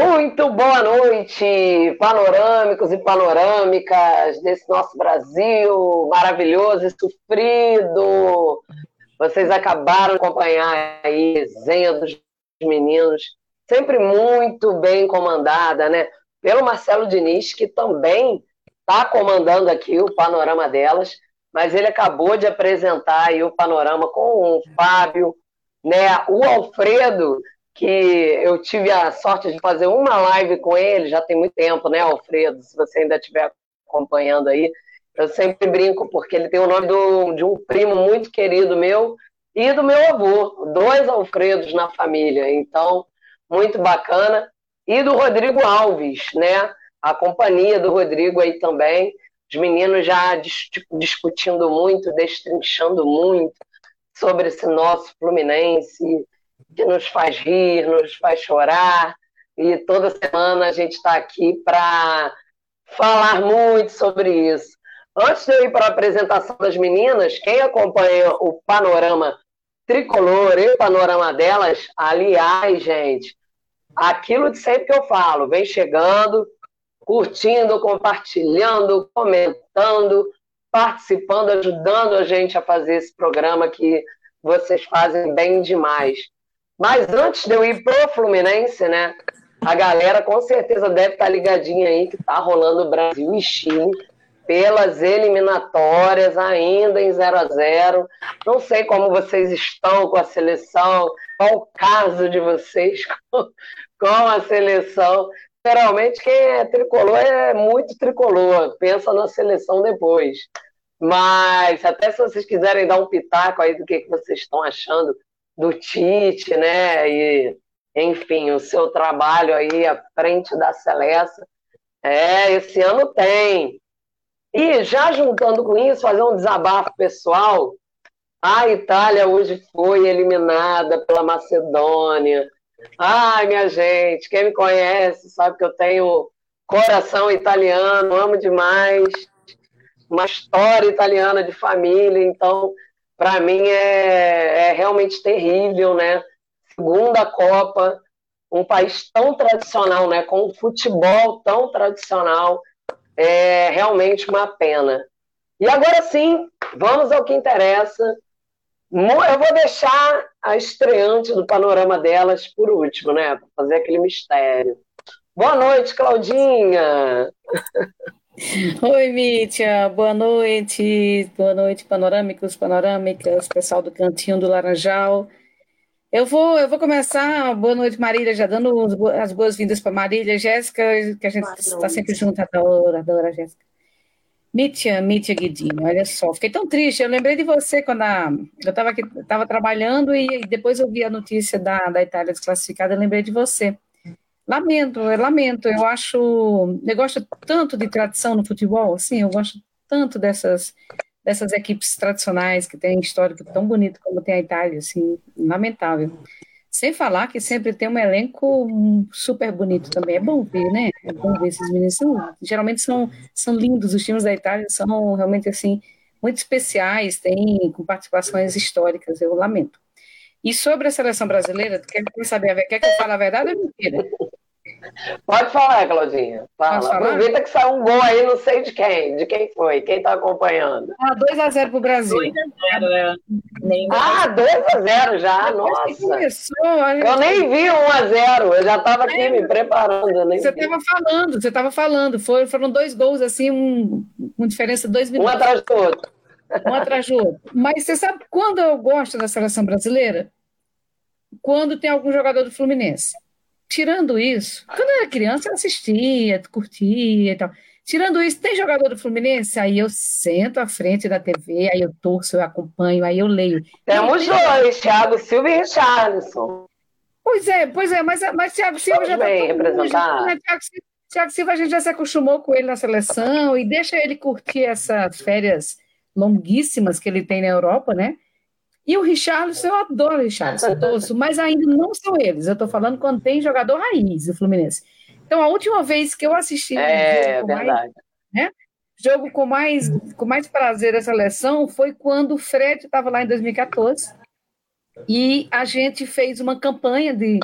Muito boa noite, panorâmicos e panorâmicas desse nosso Brasil maravilhoso e sofrido. Vocês acabaram de acompanhar aí a resenha dos meninos, sempre muito bem comandada, né? Pelo Marcelo Diniz, que também está comandando aqui o panorama delas, mas ele acabou de apresentar aí o panorama com o Fábio, né? O Alfredo, que eu tive a sorte de fazer uma live com ele, já tem muito tempo, né, Alfredo? Se você ainda estiver acompanhando aí, eu sempre brinco, porque ele tem o nome do, de um primo muito querido meu e do meu avô, dois Alfredos na família, então, muito bacana. E do Rodrigo Alves, né? A companhia do Rodrigo aí também, os meninos já dis discutindo muito, destrinchando muito sobre esse nosso Fluminense, que nos faz rir, nos faz chorar. E toda semana a gente está aqui para falar muito sobre isso. Antes de eu ir para a apresentação das meninas, quem acompanha o panorama tricolor e o panorama delas, aliás, gente, aquilo de sempre que eu falo, vem chegando, curtindo, compartilhando, comentando, participando, ajudando a gente a fazer esse programa que vocês fazem bem demais. Mas antes de eu ir pro Fluminense, né? A galera com certeza deve estar tá ligadinha aí que tá rolando Brasil e Chile pelas eliminatórias, ainda em 0 a 0 Não sei como vocês estão com a seleção, qual o caso de vocês com, com a seleção. Geralmente quem é tricolor é muito tricolor, pensa na seleção depois. Mas até se vocês quiserem dar um pitaco aí do que, que vocês estão achando do Tite, né? E, enfim, o seu trabalho aí à frente da Celeste. É, esse ano tem. E já juntando com isso, fazer um desabafo pessoal. A Itália hoje foi eliminada pela Macedônia. Ai, minha gente, quem me conhece sabe que eu tenho coração italiano, amo demais. Uma história italiana de família, então para mim é, é realmente terrível, né? Segunda Copa, um país tão tradicional, né? Com um futebol tão tradicional, é realmente uma pena. E agora sim, vamos ao que interessa. Eu vou deixar a estreante do panorama delas por último, né? Para fazer aquele mistério. Boa noite, Claudinha! Oi, Mítia, boa noite, boa noite, panorâmicos, panorâmicas, pessoal do Cantinho do Laranjal. Eu vou, eu vou começar, boa noite, Marília, já dando as boas-vindas para Marília, Jéssica, que a gente está sempre junto, adoro, adoro Jéssica. Mítia, Mítia Guidinho, olha só, fiquei tão triste, eu lembrei de você quando a, eu estava estava trabalhando e depois eu vi a notícia da, da Itália desclassificada, eu lembrei de você. Lamento, eu lamento. Eu acho. Eu gosto tanto de tradição no futebol, assim, eu gosto tanto dessas, dessas equipes tradicionais que têm histórico tão bonito como tem a Itália, assim, lamentável. Sem falar que sempre tem um elenco super bonito também. É bom ver, né? É bom ver esses meninos. São, geralmente são, são lindos. Os times da Itália são realmente, assim, muito especiais, têm com participações históricas. Eu lamento. E sobre a seleção brasileira, quer saber? Quer que eu fale a verdade ou mentira? Pode falar, Claudinha. Fala. Aproveita que saiu um gol aí, não sei de quem. De quem foi? Quem está acompanhando? Ah, 2x0 para o Brasil. 2x0, né? Ah, 2x0 já, nossa. Começou, eu nem vi 1x0, eu já estava aqui é, me preparando. você estava falando, você estava falando. Foram, foram dois gols, assim, um, uma diferença de dois minutos. Um atrás do outro. Um atrás do outro. Mas você sabe quando eu gosto da seleção brasileira? Quando tem algum jogador do Fluminense. Tirando isso, quando eu era criança, eu assistia, curtia e tal. Tirando isso, tem jogador do Fluminense? Aí eu sento à frente da TV, aí eu torço, eu acompanho, aí eu leio. Temos dois, Thiago Silva e Richarlison. Pois é, pois é, mas, mas Thiago Silva já está representado. Né? Thiago, Thiago Silva, a gente já se acostumou com ele na seleção e deixa ele curtir essas férias longuíssimas que ele tem na Europa, né? E o Richarlison, eu adoro o Richarlison, torço, mas ainda não são eles. Eu estou falando quando tem jogador raiz do Fluminense. Então, a última vez que eu assisti é, um jogo, mais, né, jogo com mais, com mais prazer essa seleção foi quando o Fred estava lá em 2014 e a gente fez uma campanha de,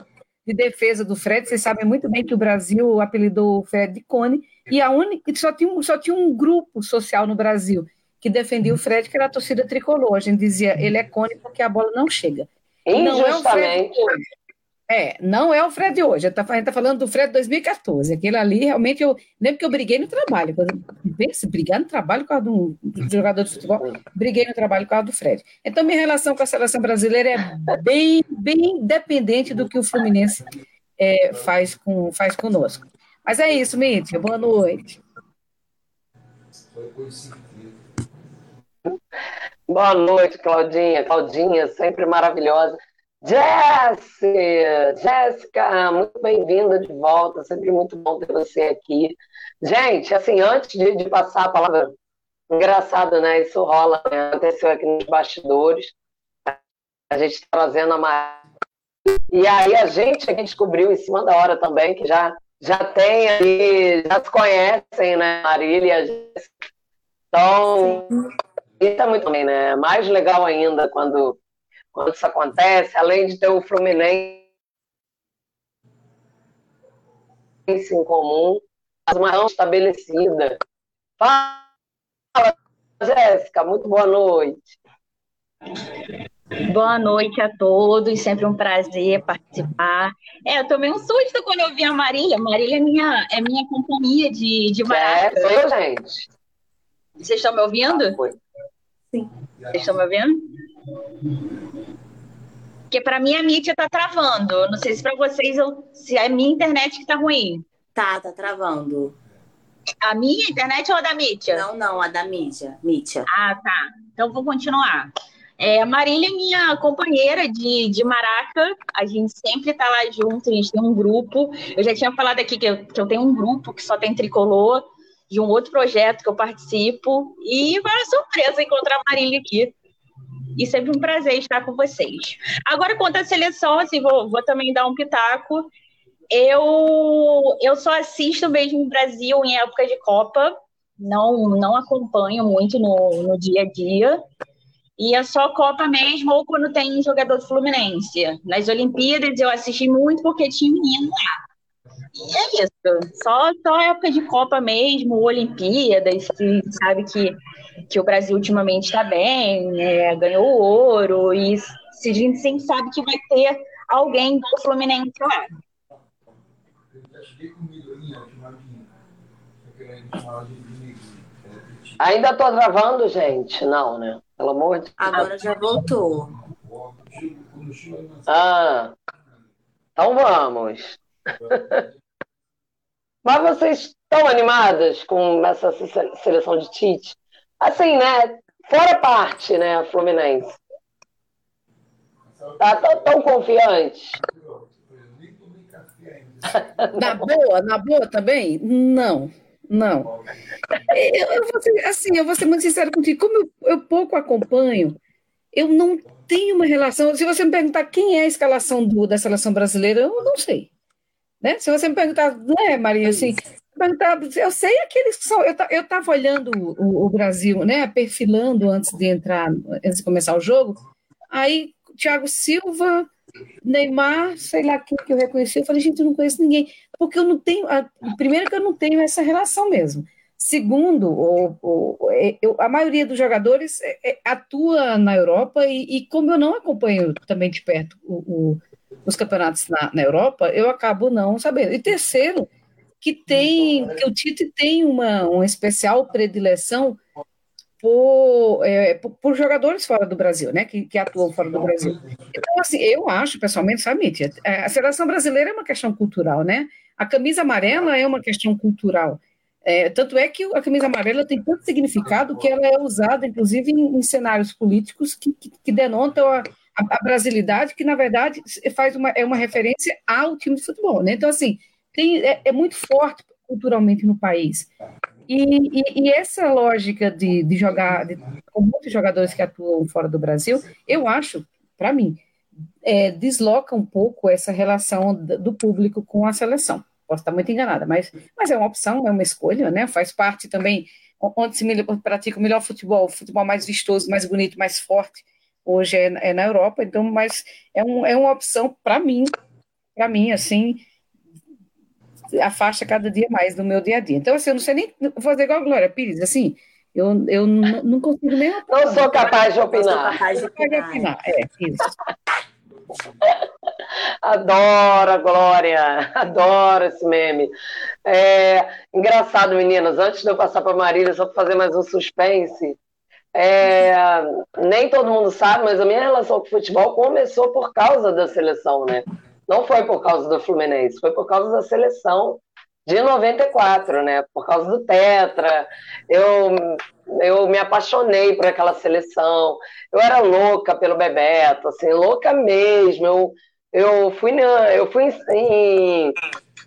de defesa do Fred. Vocês sabem muito bem que o Brasil apelidou o Fred de Cone, e a única, só, tinha, só tinha um grupo social no Brasil que defendia o Fred, que era a torcida tricolor. A gente dizia, ele é Cone porque a bola não chega. Não é o Fred é, não é o Fred hoje. A gente está tá falando do Fred 2014. Aquele ali, realmente, eu lembro que eu briguei no trabalho. Se brigar no trabalho com a do, do jogador de futebol, briguei no trabalho com a do Fred. Então, minha relação com a seleção brasileira é bem, bem dependente do que o Fluminense é, faz, com, faz conosco. Mas é isso, Mítia. Boa noite. Boa noite, Claudinha. Claudinha, sempre maravilhosa. Jéssica, Jéssica, muito bem-vinda de volta, sempre muito bom ter você aqui. Gente, assim, antes de, de passar a palavra, engraçado, né? Isso rola, né? aconteceu aqui nos bastidores, a gente tá trazendo a Marília, e aí a gente, a gente descobriu em cima da hora também, que já, já tem ali, já se conhecem, né, Marília e a Jéssica. Então, Sim. Isso é muito bem, né? Mais legal ainda quando quando isso acontece, além de ter o Fluminense em comum, uma mão estabelecida. Fala, Jéssica, muito boa noite. Boa noite a todos, sempre um prazer participar. É, eu tomei um susto quando eu vi a Marília. Marília é minha, é minha companhia de, de maraca. É, sou eu, gente. Vocês estão me ouvindo? Ah, Sim. Vocês estão me ouvindo? Porque para mim a mídia tá travando. Não sei se para vocês eu, se é a minha internet que tá ruim. Tá, tá travando. A minha internet ou a da mídia? Não, não, a da mídia. mídia. Ah, tá. Então vou continuar. É, a Marília é minha companheira de, de Maraca, a gente sempre tá lá junto, a gente tem um grupo. Eu já tinha falado aqui que eu, que eu tenho um grupo que só tem tricolor, de um outro projeto que eu participo, e uma surpresa encontrar a Marília aqui e sempre um prazer estar com vocês. Agora, quanto à seleção, assim, vou, vou também dar um pitaco. Eu, eu só assisto mesmo no Brasil em época de Copa, não, não acompanho muito no, no dia a dia. E é só Copa mesmo, ou quando tem jogador do Fluminense. Nas Olimpíadas eu assisti muito porque tinha menino lá. É isso. Só, só época de Copa mesmo, Olimpíadas, que sabe que que o Brasil ultimamente está bem, é, ganhou ouro, e a gente sempre sabe que vai ter alguém do Fluminense lá. Ainda estou gravando, gente? Não, né? Pelo amor de Deus. Agora já voltou. Ah, então vamos. Mas vocês estão animadas com essa seleção de Tite? Assim, né? Fora parte, né, Fluminense. Tá tão, tão confiante. Na boa, na boa também? Não, não. Eu, eu vou ser, assim, eu vou ser muito sincero contigo. Como eu, eu pouco acompanho, eu não tenho uma relação. Se você me perguntar quem é a escalação do, da seleção brasileira, eu não sei. Né? Se você me perguntar, não é, Maria, assim, eu sei aqueles que são. Eu estava olhando o, o, Brasil, né? Perfilando antes de entrar, antes de começar o jogo. Aí, Thiago Silva, Neymar, sei lá quem que eu reconheci. Eu falei, gente, eu não conheço ninguém. Porque eu não tenho. A, primeiro, que eu não tenho essa relação mesmo. Segundo, o, o, é, eu, a maioria dos jogadores é, é, atua na Europa e, e, como eu não acompanho também de perto o, os campeonatos na, na Europa, eu acabo não sabendo. E terceiro, que tem, que o Tite tem uma, uma especial predileção por, é, por, por, jogadores fora do Brasil, né, que, que atuam fora do Brasil. Então, assim, eu acho, pessoalmente, sabe, é, a seleção brasileira é uma questão cultural, né? A camisa amarela é uma questão cultural. É, tanto é que a camisa amarela tem tanto significado que ela é usada, inclusive, em, em cenários políticos que, que, que denotam a, a, a, brasilidade, que, na verdade, faz uma, é uma referência ao time de futebol, né? Então, assim, tem, é, é muito forte culturalmente no país. E, e, e essa lógica de, de jogar, de, com muitos jogadores que atuam fora do Brasil, eu acho, para mim, é, desloca um pouco essa relação do público com a seleção. Posso estar muito enganada, mas, mas é uma opção, é uma escolha, né? Faz parte também onde se pratica o melhor futebol, o futebol mais vistoso, mais bonito, mais forte, hoje é, é na Europa, então, mas é, um, é uma opção, para mim, para mim, assim, afasta cada dia mais do meu dia a dia. Então, assim, eu não sei nem fazer igual a Glória Pires, assim, eu, eu não consigo nem. Não sou capaz de opinar. Não sou capaz de opinar. É, isso. Adoro a Glória, adoro esse meme. É, engraçado, meninas, antes de eu passar para Marília, só para fazer mais um suspense. É, nem todo mundo sabe, mas a minha relação com o futebol começou por causa da seleção, né? Não foi por causa do Fluminense, foi por causa da seleção de 94, né? Por causa do Tetra. Eu, eu me apaixonei por aquela seleção. Eu era louca pelo Bebeto, assim, louca mesmo. Eu, eu fui na, eu fui em,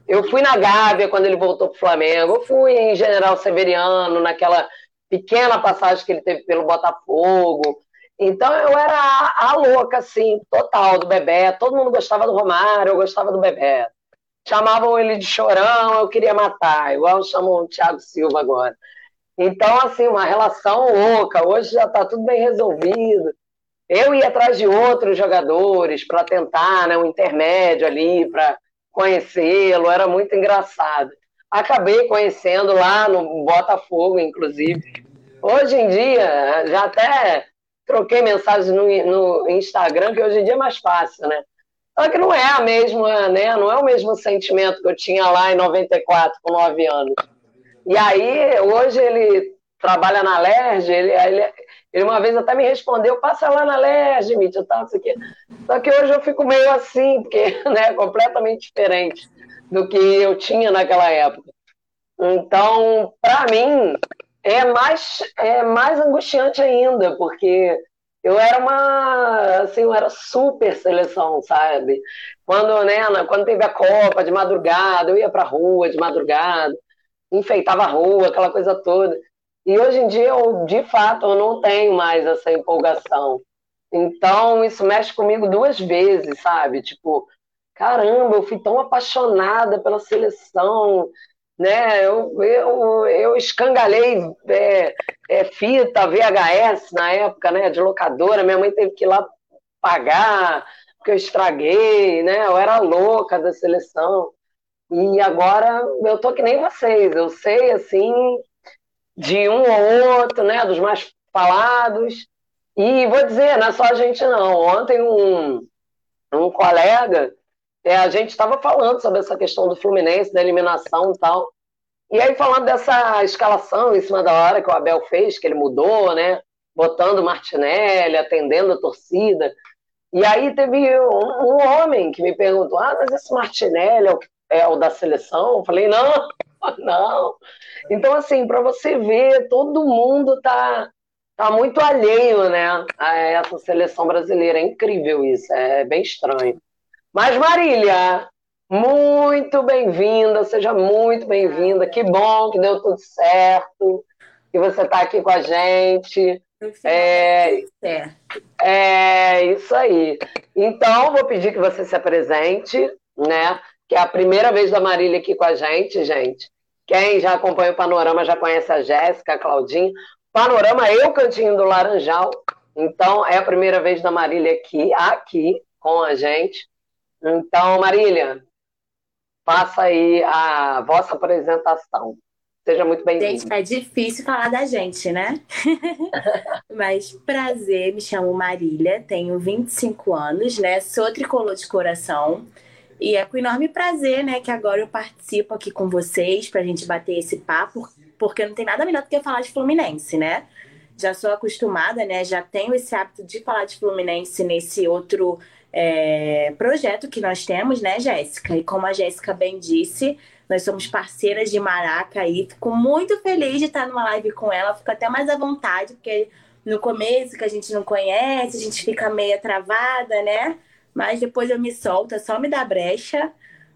eu fui na Gávea quando ele voltou para o Flamengo. Eu fui em General Severiano naquela pequena passagem que ele teve pelo Botafogo. Então eu era a, a louca, assim, total do Bebeto. Todo mundo gostava do Romário, eu gostava do Bebeto chamavam ele de chorão, eu queria matar, igual chamam o Thiago Silva agora. Então, assim, uma relação louca. Hoje já está tudo bem resolvido. Eu ia atrás de outros jogadores para tentar né, um intermédio ali, para conhecê-lo, era muito engraçado. Acabei conhecendo lá no Botafogo, inclusive. Hoje em dia, já até troquei mensagem no, no Instagram, que hoje em dia é mais fácil, né? Só que não é a mesma, né? Não é o mesmo sentimento que eu tinha lá em 94, com 9 anos. E aí, hoje ele trabalha na LERJ, ele, ele, ele uma vez até me respondeu, passa lá na LERJ, Mítia, tal, isso aqui. Só que hoje eu fico meio assim, porque né, é completamente diferente do que eu tinha naquela época. Então, para mim, é mais, é mais angustiante ainda, porque eu era uma, assim, eu era super seleção, sabe? Quando, né, quando teve a Copa de madrugada, eu ia pra rua de madrugada, enfeitava a rua, aquela coisa toda. E hoje em dia, eu, de fato, eu não tenho mais essa empolgação. Então, isso mexe comigo duas vezes, sabe? Tipo, caramba, eu fui tão apaixonada pela seleção, né? Eu, eu, eu escangalhei é, é, fita VHS na época, né? De locadora, minha mãe teve que ir lá pagar, porque eu estraguei, né? Eu era louca da seleção. E agora eu tô que nem vocês, eu sei assim de um ou outro, né? Dos mais falados. E vou dizer, não é só a gente não. Ontem um, um colega é, a gente estava falando sobre essa questão do Fluminense, da eliminação e tal. E aí, falando dessa escalação em cima da hora que o Abel fez, que ele mudou, né? Botando Martinelli, atendendo a torcida. E aí teve um, um, homem que me perguntou: ah, mas esse Martinelli é o, é o da seleção? Eu falei: não, não. Então, assim, para você ver, todo mundo tá, tá muito alheio, né, a essa seleção brasileira. É incrível isso, é bem estranho. Mas, Marília, muito bem-vinda, seja muito bem-vinda. Que bom que deu tudo certo, que você está aqui com a gente. É, é isso aí. Então, vou pedir que você se apresente, né? Que é a primeira vez da Marília aqui com a gente, gente. Quem já acompanha o Panorama já conhece a Jéssica, a Claudinha. Panorama é o Cantinho do Laranjal. Então, é a primeira vez da Marília aqui, aqui com a gente. Então, Marília, faça aí a vossa apresentação. Seja muito bem-vinda. Gente, é difícil falar da gente, né? Mas prazer, me chamo Marília, tenho 25 anos, né? Sou tricolor de coração. E é com enorme prazer, né, que agora eu participo aqui com vocês para a gente bater esse papo, porque não tem nada melhor do que falar de Fluminense, né? Já sou acostumada, né? Já tenho esse hábito de falar de Fluminense nesse outro é, projeto que nós temos, né, Jéssica? E como a Jéssica bem disse, nós somos parceiras de Maraca e fico muito feliz de estar numa live com ela, fico até mais à vontade, porque no começo que a gente não conhece, a gente fica meio travada, né? Mas depois eu me solto, é só me dar brecha.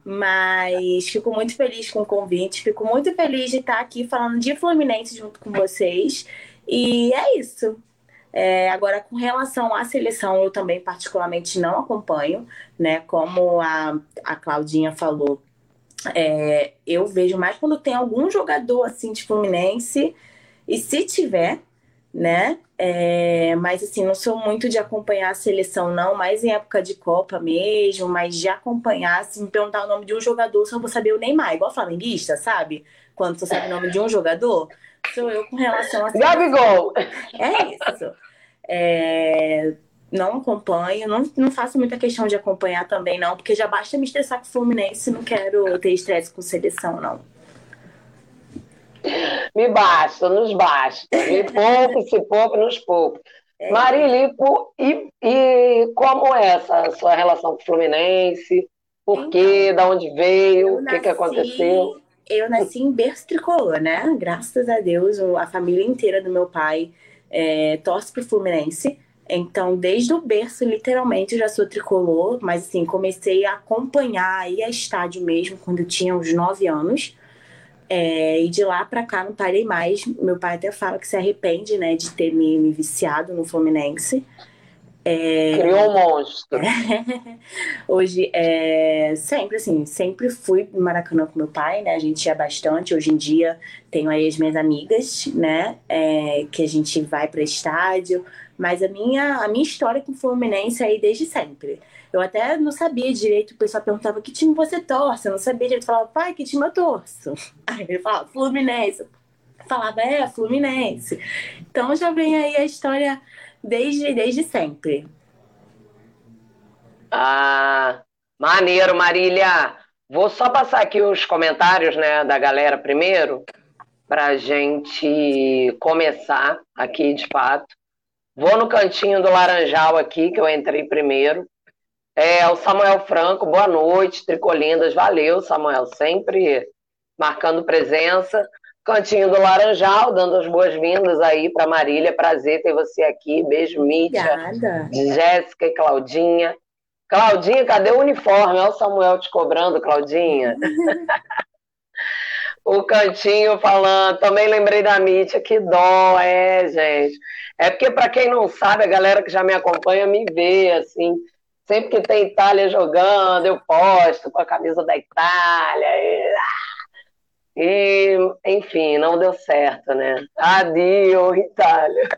Mas fico muito feliz com o convite, fico muito feliz de estar aqui falando de Fluminense junto com vocês. E é isso. É, agora, com relação à seleção, eu também particularmente não acompanho, né? Como a, a Claudinha falou, é, eu vejo mais quando tem algum jogador assim de Fluminense, e se tiver, né? É, mas assim, não sou muito de acompanhar a seleção, não, mais em época de Copa mesmo, mas de acompanhar, se me perguntar o nome de um jogador, só vou saber o Neymar, igual flamenguista, sabe? Quando você sabe o nome de um jogador, sou eu com relação a. Gabigol! É isso. É, não acompanho, não, não faço muita questão de acompanhar também, não, porque já basta me estressar com o Fluminense, não quero ter estresse com seleção, não. Me basta, nos basta. Me poupe, se poupe, nos poupe. É. Marilipo, e, e como é essa sua relação com o Fluminense? Por quê? Então, da onde veio? O que, que aconteceu? Eu nasci em berço tricolor, né? Graças a Deus, a família inteira do meu pai é, torce pro Fluminense. Então, desde o berço, literalmente, eu já sou tricolor, mas assim, comecei a acompanhar aí a estádio mesmo quando eu tinha uns 9 anos. É, e de lá para cá não parei mais. Meu pai até fala que se arrepende, né, de ter me, me viciado no Fluminense. É... Criou um monstro. Hoje, é... sempre assim, sempre fui no Maracanã com meu pai, né? A gente ia bastante. Hoje em dia, tenho aí as minhas amigas, né? É... Que a gente vai para estádio. Mas a minha, a minha história com o Fluminense é aí desde sempre. Eu até não sabia direito, o pessoal perguntava que time você torce, eu não sabia direito, eu falava, pai, que time eu torço? Aí ele falava, Fluminense. Eu falava, é, Fluminense. Então já vem aí a história desde, desde sempre. Ah, maneiro, Marília. Vou só passar aqui os comentários né, da galera primeiro, para a gente começar aqui de fato. Vou no cantinho do Laranjal aqui, que eu entrei primeiro. É, o Samuel Franco, boa noite, Tricolindas, valeu, Samuel, sempre marcando presença. Cantinho do Laranjal, dando as boas-vindas aí para Marília, prazer ter você aqui, beijo, Mítia, Jéssica e Claudinha. Claudinha, cadê o uniforme? Olha o Samuel te cobrando, Claudinha. o Cantinho falando, também lembrei da Mítia, que dó, é, gente. É porque, para quem não sabe, a galera que já me acompanha me vê, assim, Sempre que tem Itália jogando, eu posto com a camisa da Itália. E, e enfim, não deu certo, né? Adio, Itália.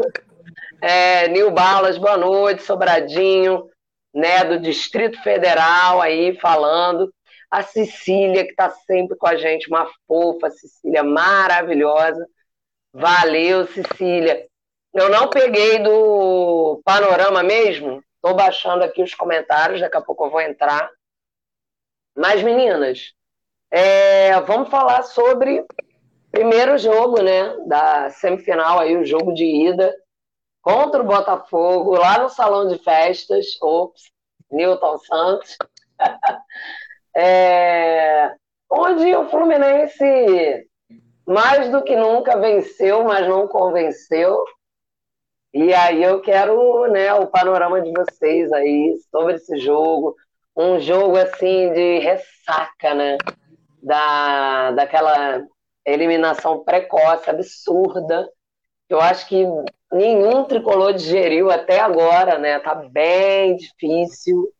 É, Nil Balas, boa noite, Sobradinho, né, do Distrito Federal aí falando. A Cecília, que está sempre com a gente, uma fofa, Cecília maravilhosa. Valeu, Cecília. Eu não peguei do panorama mesmo, Estou baixando aqui os comentários, daqui a pouco eu vou entrar. Mas, meninas, é, vamos falar sobre primeiro jogo, né? Da semifinal aí, o jogo de ida contra o Botafogo, lá no salão de festas. Ops, Newton Santos. é, onde o Fluminense mais do que nunca venceu, mas não convenceu. E aí eu quero né, o panorama de vocês aí sobre esse jogo. Um jogo assim de ressaca, né? Da, daquela eliminação precoce, absurda. Eu acho que nenhum tricolor digeriu até agora, né? Tá bem difícil.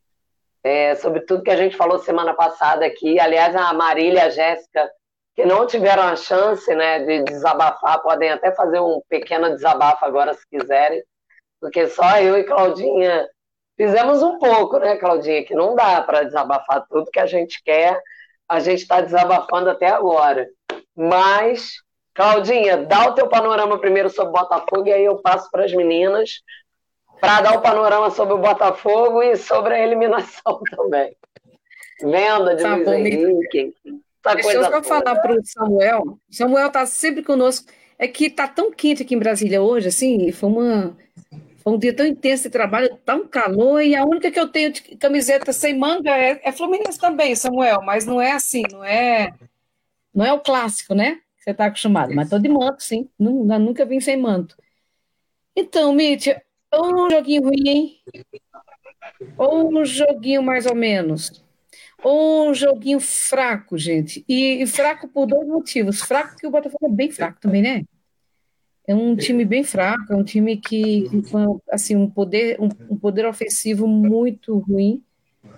É, sobre tudo que a gente falou semana passada aqui. Aliás, a Marília e a Jéssica que não tiveram a chance né, de desabafar, podem até fazer um pequeno desabafo agora, se quiserem, porque só eu e Claudinha fizemos um pouco, né, Claudinha? Que não dá para desabafar tudo que a gente quer, a gente está desabafando até agora. Mas, Claudinha, dá o teu panorama primeiro sobre o Botafogo e aí eu passo para as meninas para dar o panorama sobre o Botafogo e sobre a eliminação também. Venda de tá Luiz Henrique, enfim. Deixa eu só falar para o Samuel. Samuel está sempre conosco. É que está tão quente aqui em Brasília hoje, assim, foi, uma, foi um dia tão intenso de trabalho, tão calor, e a única que eu tenho de camiseta sem manga é, é Fluminense também, Samuel, mas não é assim, não é não é o clássico, né? Você está acostumado, mas estou de manto, sim. Nunca, nunca vim sem manto. Então, Mítia, ou um joguinho ruim, hein? Ou um joguinho mais ou menos um joguinho fraco, gente. E, fraco por dois motivos. Fraco porque o Botafogo é bem fraco também, né? É um time bem fraco, é um time que, assim, um poder, um, um poder ofensivo muito ruim,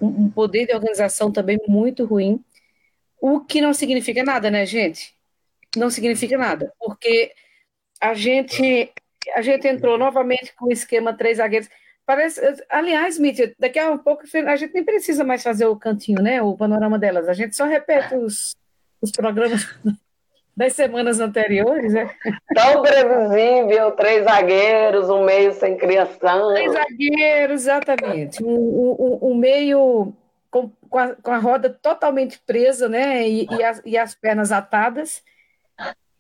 um, um, poder de organização também muito ruim, o que não significa nada, né, gente? Não significa nada, porque a gente a gente entrou novamente com o esquema três zagueiros. Parece, aliás, Mítia, daqui a um pouco a gente nem precisa mais fazer o cantinho, né? O panorama delas. A gente só repete os, os programas das semanas anteriores, né? Tão previsível, três zagueiros, um meio sem criação. Três zagueiros, exatamente. Um, um, um meio com, com, a, com, a, roda totalmente presa, né? E, e, as, e as pernas atadas.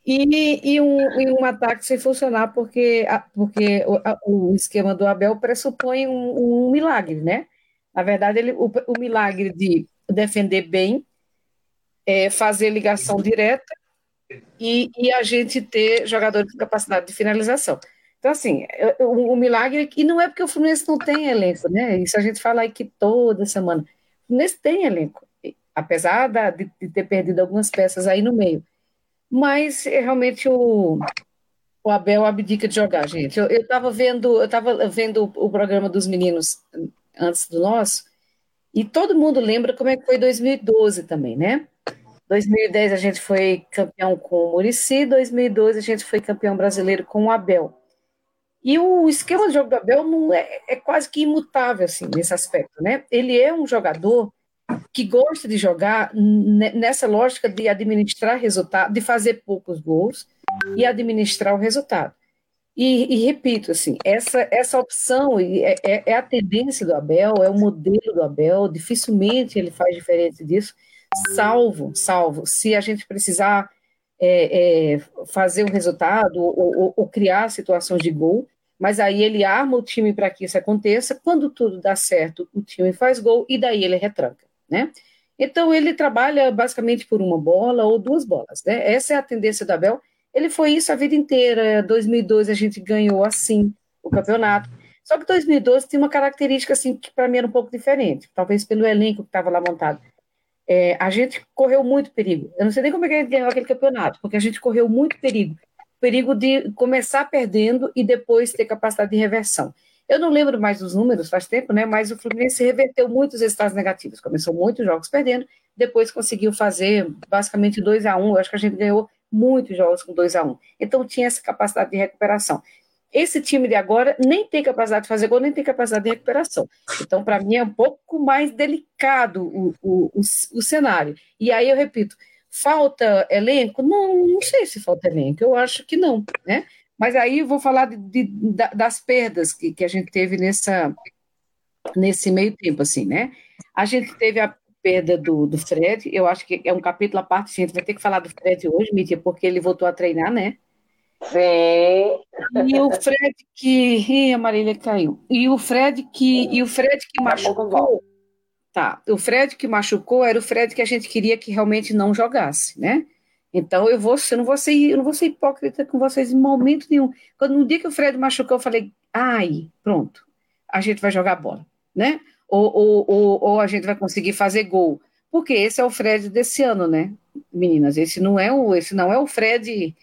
E, e, um, um ataque sem funcionar, porque, porque o, a, o esquema do Abel pressupõe um, um milagre, né? Na verdade, ele, o, o milagre de defender bem, é, fazer ligação direta e, e, a gente ter jogadores com capacidade de finalização. Então, assim, o, o milagre, e não é porque o Fluminense não tem elenco, né? Isso a gente fala aqui toda semana. O Fluminense tem elenco, apesar da, de, de ter perdido algumas peças aí no meio. Mas é, realmente o, o Abel abdica de jogar, gente. Eu estava vendo, eu tava vendo o, programa dos meninos antes do nosso, e todo mundo lembra como é que foi 2012 também, né? 2010 a gente foi campeão com o Murici, 2012 a gente foi campeão brasileiro com o Abel. E o esquema de jogo do Abel não é, é quase que imutável assim nesse aspecto, né? Ele é um jogador que gosta de jogar nessa lógica de administrar resultado, de fazer poucos gols e administrar o resultado. E, e repito, assim, essa, essa opção é, é, é, a tendência do Abel, é o modelo do Abel, dificilmente ele faz diferente disso, salvo, salvo, se a gente precisar é, é fazer o resultado ou, ou, ou criar situações de gol, mas aí ele arma o time para que isso aconteça, quando tudo dá certo, o time faz gol e daí ele retranca né? Então ele trabalha basicamente por uma bola ou duas bolas, né? Essa é a tendência do Abel. Ele foi isso a vida inteira. 2012 a gente ganhou assim o campeonato. Só que 2012 tem uma característica assim que para mim era um pouco diferente, talvez pelo elenco que estava lá montado. É, a gente correu muito perigo. Eu não sei nem como é que a gente ganhou aquele campeonato, porque a gente correu muito perigo. Perigo de começar perdendo e depois ter capacidade de reversão. Eu não lembro mais dos números, faz tempo, né? Mas o Fluminense reverteu muitos estados negativos. Começou muitos jogos perdendo, depois conseguiu fazer basicamente 2 a 1 um. Eu acho que a gente ganhou muitos jogos com 2 a 1 um. Então tinha essa capacidade de recuperação. Esse time de agora nem tem capacidade de fazer gol, nem tem capacidade de recuperação. Então, para mim, é um pouco mais delicado o, o, o, o cenário. E aí eu repito, falta elenco? Não, não sei se falta elenco, eu acho que não, né? Mas aí vou falar de, de, das perdas que, que a gente teve nessa, nesse meio tempo, assim, né? A gente teve a perda do, do Fred, eu acho que é um capítulo à parte, a gente vai ter que falar do Fred hoje, Mítia, porque ele voltou a treinar, né? Sim. E o Fred que. Ih, a Marília caiu. E o Fred que. E o Fred que machucou. Tá. O Fred que machucou era o Fred que a gente queria que realmente não jogasse, né? Então eu vou, eu não vou ser, eu não vou ser hipócrita com vocês em momento nenhum. Quando no dia que o Fred machucou, eu falei, ai, pronto, a gente vai jogar bola, né? Ou, ou, ou, ou, a gente vai conseguir fazer gol. Porque esse é o Fred desse ano, né? Meninas, esse não é o, esse não é o Fred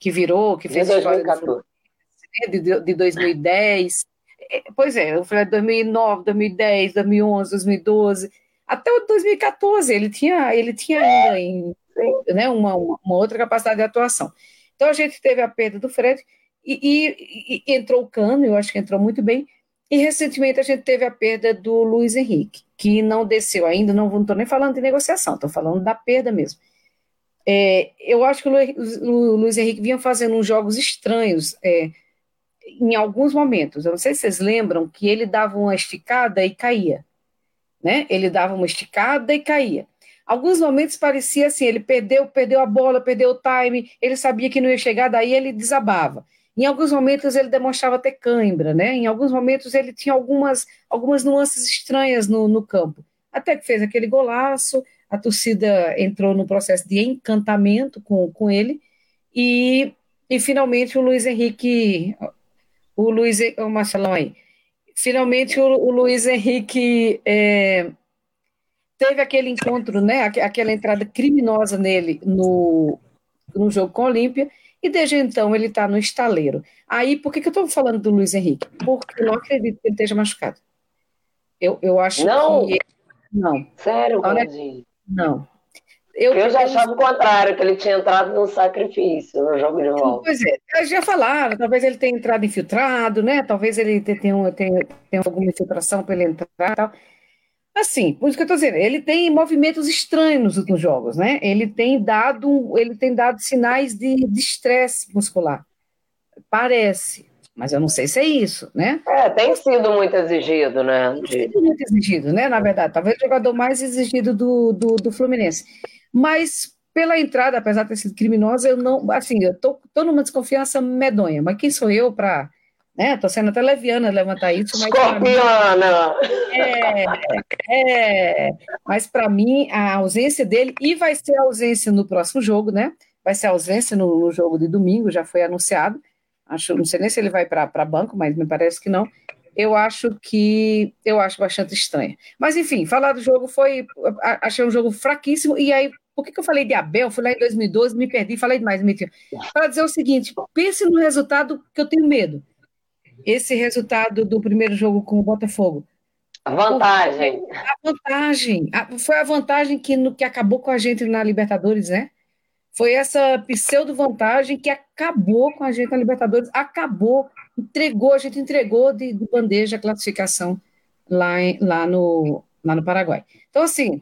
que virou, que fez de 2014. De, de 2010. É, pois é, o Fred 2009, 2010, 2011, 2012, até o 2014 ele tinha, ele tinha ainda em né, uma, uma, outra capacidade de atuação. Então a gente teve a perda do Fred e, e, e, entrou o Cano, eu acho que entrou muito bem, e recentemente a gente teve a perda do Luiz Henrique, que não desceu ainda, não estou nem falando de negociação, estou falando da perda mesmo. É, eu acho que o Luiz, Henrique vinha fazendo uns jogos estranhos é, em alguns momentos. Eu não sei se vocês lembram que ele dava uma esticada e caía. Né? Ele dava uma esticada e caía. Alguns momentos parecia assim, ele perdeu, perdeu a bola, perdeu o time, ele sabia que não ia chegar, daí ele desabava. Em alguns momentos ele demonstrava ter cãibra, né? Em alguns momentos ele tinha algumas, algumas nuances estranhas no, no campo. Até que fez aquele golaço, a torcida entrou no processo de encantamento com, com ele, e, e finalmente o Luiz Henrique, o Luiz, o Marcelão aí, finalmente o, o Luiz Henrique é, teve aquele encontro, né, aquela entrada criminosa nele no, no jogo com a Olímpia, e desde então ele está no estaleiro. Aí, por que, que eu estou falando do Luiz Henrique? Porque eu não acredito que ele esteja machucado. Eu, eu acho não. que. Ele, não. Sério, Olha? Não. Eu, eu já achava o contrário, que ele tinha entrado num sacrifício no jogo de volta. Pois é, já falaram, talvez ele tenha entrado infiltrado, né? Talvez ele tenha, tenha, tenha alguma infiltração para ele entrar e tal. Assim, por isso que eu estou dizendo, ele tem movimentos estranhos nos últimos jogos, né? Ele tem dado, ele tem dado sinais de estresse muscular. Parece, mas eu não sei se é isso, né? É, tem sido muito exigido, né? Tem sido muito exigido, né? Na verdade, talvez o jogador mais exigido do, do, do Fluminense. Mas pela entrada, apesar de ter sido criminosa, eu não, assim, eu tô, tô numa desconfiança medonha, mas quem sou eu para né? Tô sendo até leviana levantar isso, mas Escorpiana! É, é, mas para mim a ausência dele e vai ser a ausência no próximo jogo, né? Vai ser a ausência no, no jogo de domingo, já foi anunciado. Acho, não sei nem se ele vai para banco, mas me parece que não. Eu acho que eu acho bastante estranho. Mas enfim, falar do jogo foi achei um jogo fraquíssimo e aí por que, que eu falei de Abel? Fui lá em 2012, me perdi, falei demais, Mitya. Para dizer o seguinte: pense no resultado que eu tenho medo. Esse resultado do primeiro jogo com o Botafogo. A vantagem. A vantagem. A, foi a vantagem que, no, que acabou com a gente na Libertadores, né? Foi essa pseudo-vantagem que acabou com a gente na Libertadores. Acabou, entregou, a gente entregou de, de bandeja a classificação lá, em, lá, no, lá no Paraguai. Então, assim,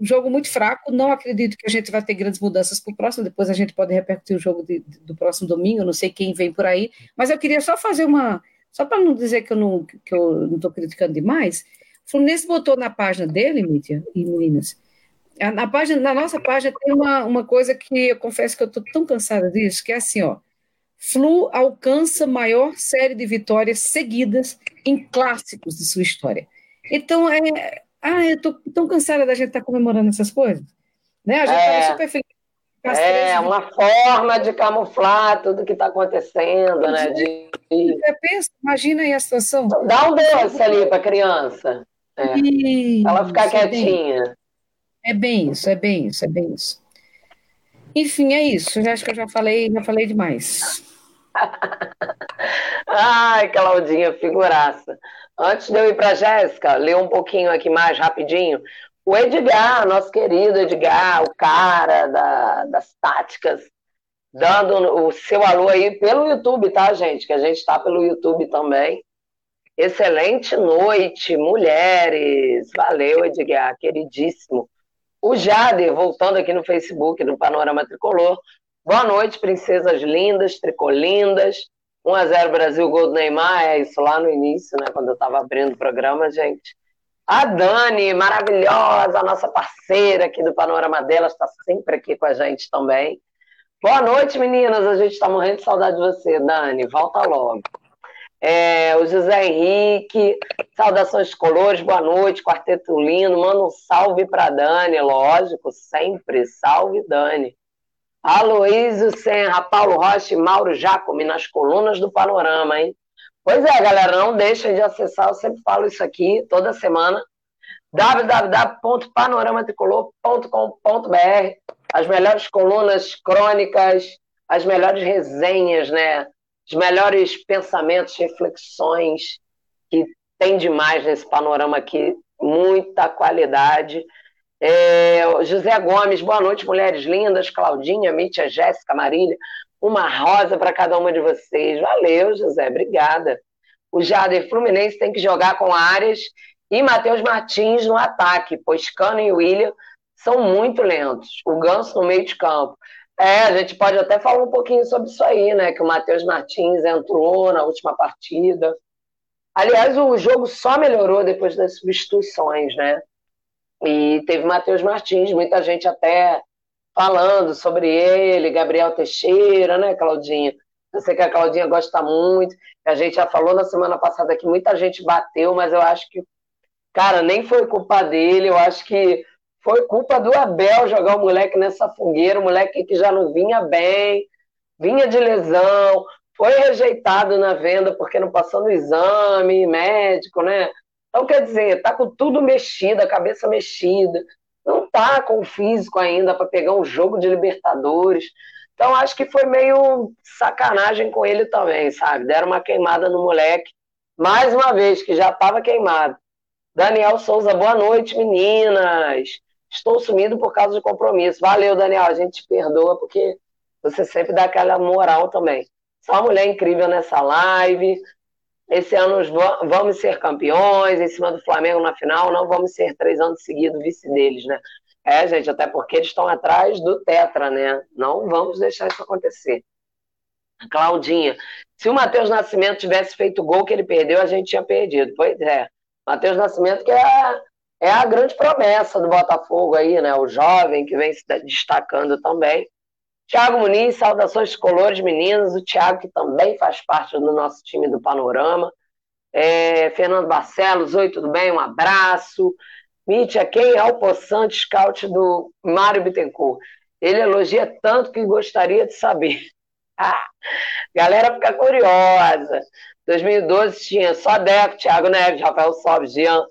jogo muito fraco. Não acredito que a gente vai ter grandes mudanças para o próximo. Depois a gente pode repercutir o jogo de, de, do próximo domingo. Não sei quem vem por aí. Mas eu queria só fazer uma. Só para não dizer que eu não estou criticando demais. O Fluminense botou na página dele, Mítia e meninas. Na, página, na nossa página tem uma, uma coisa que eu confesso que eu estou tão cansada disso, que é assim, ó. Flu alcança maior série de vitórias seguidas em clássicos de sua história. Então, é, ah, eu tô tão cansada da gente estar tá comemorando essas coisas. Né? A gente é, super feliz. É, uma forma de camuflar tudo que está acontecendo, né? De... Pensa, imagina aí a situação. Dá um doce ali para a criança. É. Ela ficar quietinha. É bem isso, é bem isso, é bem isso. Enfim, é isso. Eu acho que eu já falei, já falei demais. Ai, Claudinha, figuraça. Antes de eu ir para Jéssica, ler um pouquinho aqui mais rapidinho. O Edgar, nosso querido Edgar, o cara da, das táticas, dando o seu alô aí pelo YouTube, tá, gente? Que a gente está pelo YouTube também. Excelente noite, mulheres. Valeu, Edgar, queridíssimo. O Jader, voltando aqui no Facebook, no Panorama Tricolor. Boa noite, princesas lindas, tricolindas. 1x0 Brasil, gol do Neymar, é isso lá no início, né? Quando eu estava abrindo o programa, gente. A Dani, maravilhosa, nossa parceira aqui do Panorama dela, está sempre aqui com a gente também. Boa noite, meninas. A gente está morrendo de saudade de você, Dani. Volta logo. É, o José Henrique, saudações colores, boa noite, quarteto lindo. Manda um salve para Dani, lógico, sempre. Salve, Dani. Aloísio Senra, Paulo Rocha e Mauro Jacome nas colunas do Panorama, hein? Pois é, galera, não deixem de acessar, eu sempre falo isso aqui toda semana, www.panoramatricolor.com.br as melhores colunas crônicas, as melhores resenhas, né? Os melhores pensamentos, reflexões que tem demais nesse panorama aqui, muita qualidade. É, José Gomes, boa noite, mulheres lindas. Claudinha, Mítia, Jéssica, Marília. Uma rosa para cada uma de vocês. Valeu, José, obrigada. O Jader Fluminense tem que jogar com Arias e Matheus Martins no ataque, pois Cano e William são muito lentos. O Ganso no meio de campo. É, a gente pode até falar um pouquinho sobre isso aí, né? Que o Matheus Martins entrou na última partida. Aliás, o jogo só melhorou depois das substituições, né? E teve Matheus Martins, muita gente até falando sobre ele, Gabriel Teixeira, né, Claudinha? Eu sei que a Claudinha gosta muito. A gente já falou na semana passada que muita gente bateu, mas eu acho que, cara, nem foi culpa dele. Eu acho que foi culpa do Abel jogar o moleque nessa fogueira, o moleque que já não vinha bem, vinha de lesão, foi rejeitado na venda porque não passou no exame médico, né? Então, quer dizer, tá com tudo mexido, a cabeça mexida, não tá com o físico ainda para pegar um jogo de Libertadores. Então, acho que foi meio sacanagem com ele também, sabe? Deram uma queimada no moleque, mais uma vez, que já estava queimado. Daniel Souza, boa noite, meninas. Estou sumindo por causa de compromisso. Valeu, Daniel, a gente te perdoa porque você sempre dá aquela moral também. Só mulher incrível nessa live. Esse ano vamos ser campeões em cima do Flamengo na final, não vamos ser três anos seguidos vice deles, né? É, gente, até porque eles estão atrás do Tetra, né? Não vamos deixar isso acontecer. Claudinha, se o Matheus Nascimento tivesse feito o gol que ele perdeu, a gente tinha perdido. Pois é. Matheus Nascimento, que é é a grande promessa do Botafogo aí, né? O jovem que vem se destacando também. Tiago Muniz, saudações colores, meninos. O Tiago, que também faz parte do nosso time do Panorama. É, Fernando Barcelos, oi, tudo bem? Um abraço. Mítia, quem é o possante scout do Mário Bittencourt? Ele elogia tanto que gostaria de saber. Ah, galera fica curiosa. 2012 tinha só Deco, Thiago Neves, Rafael Sobes, Jean,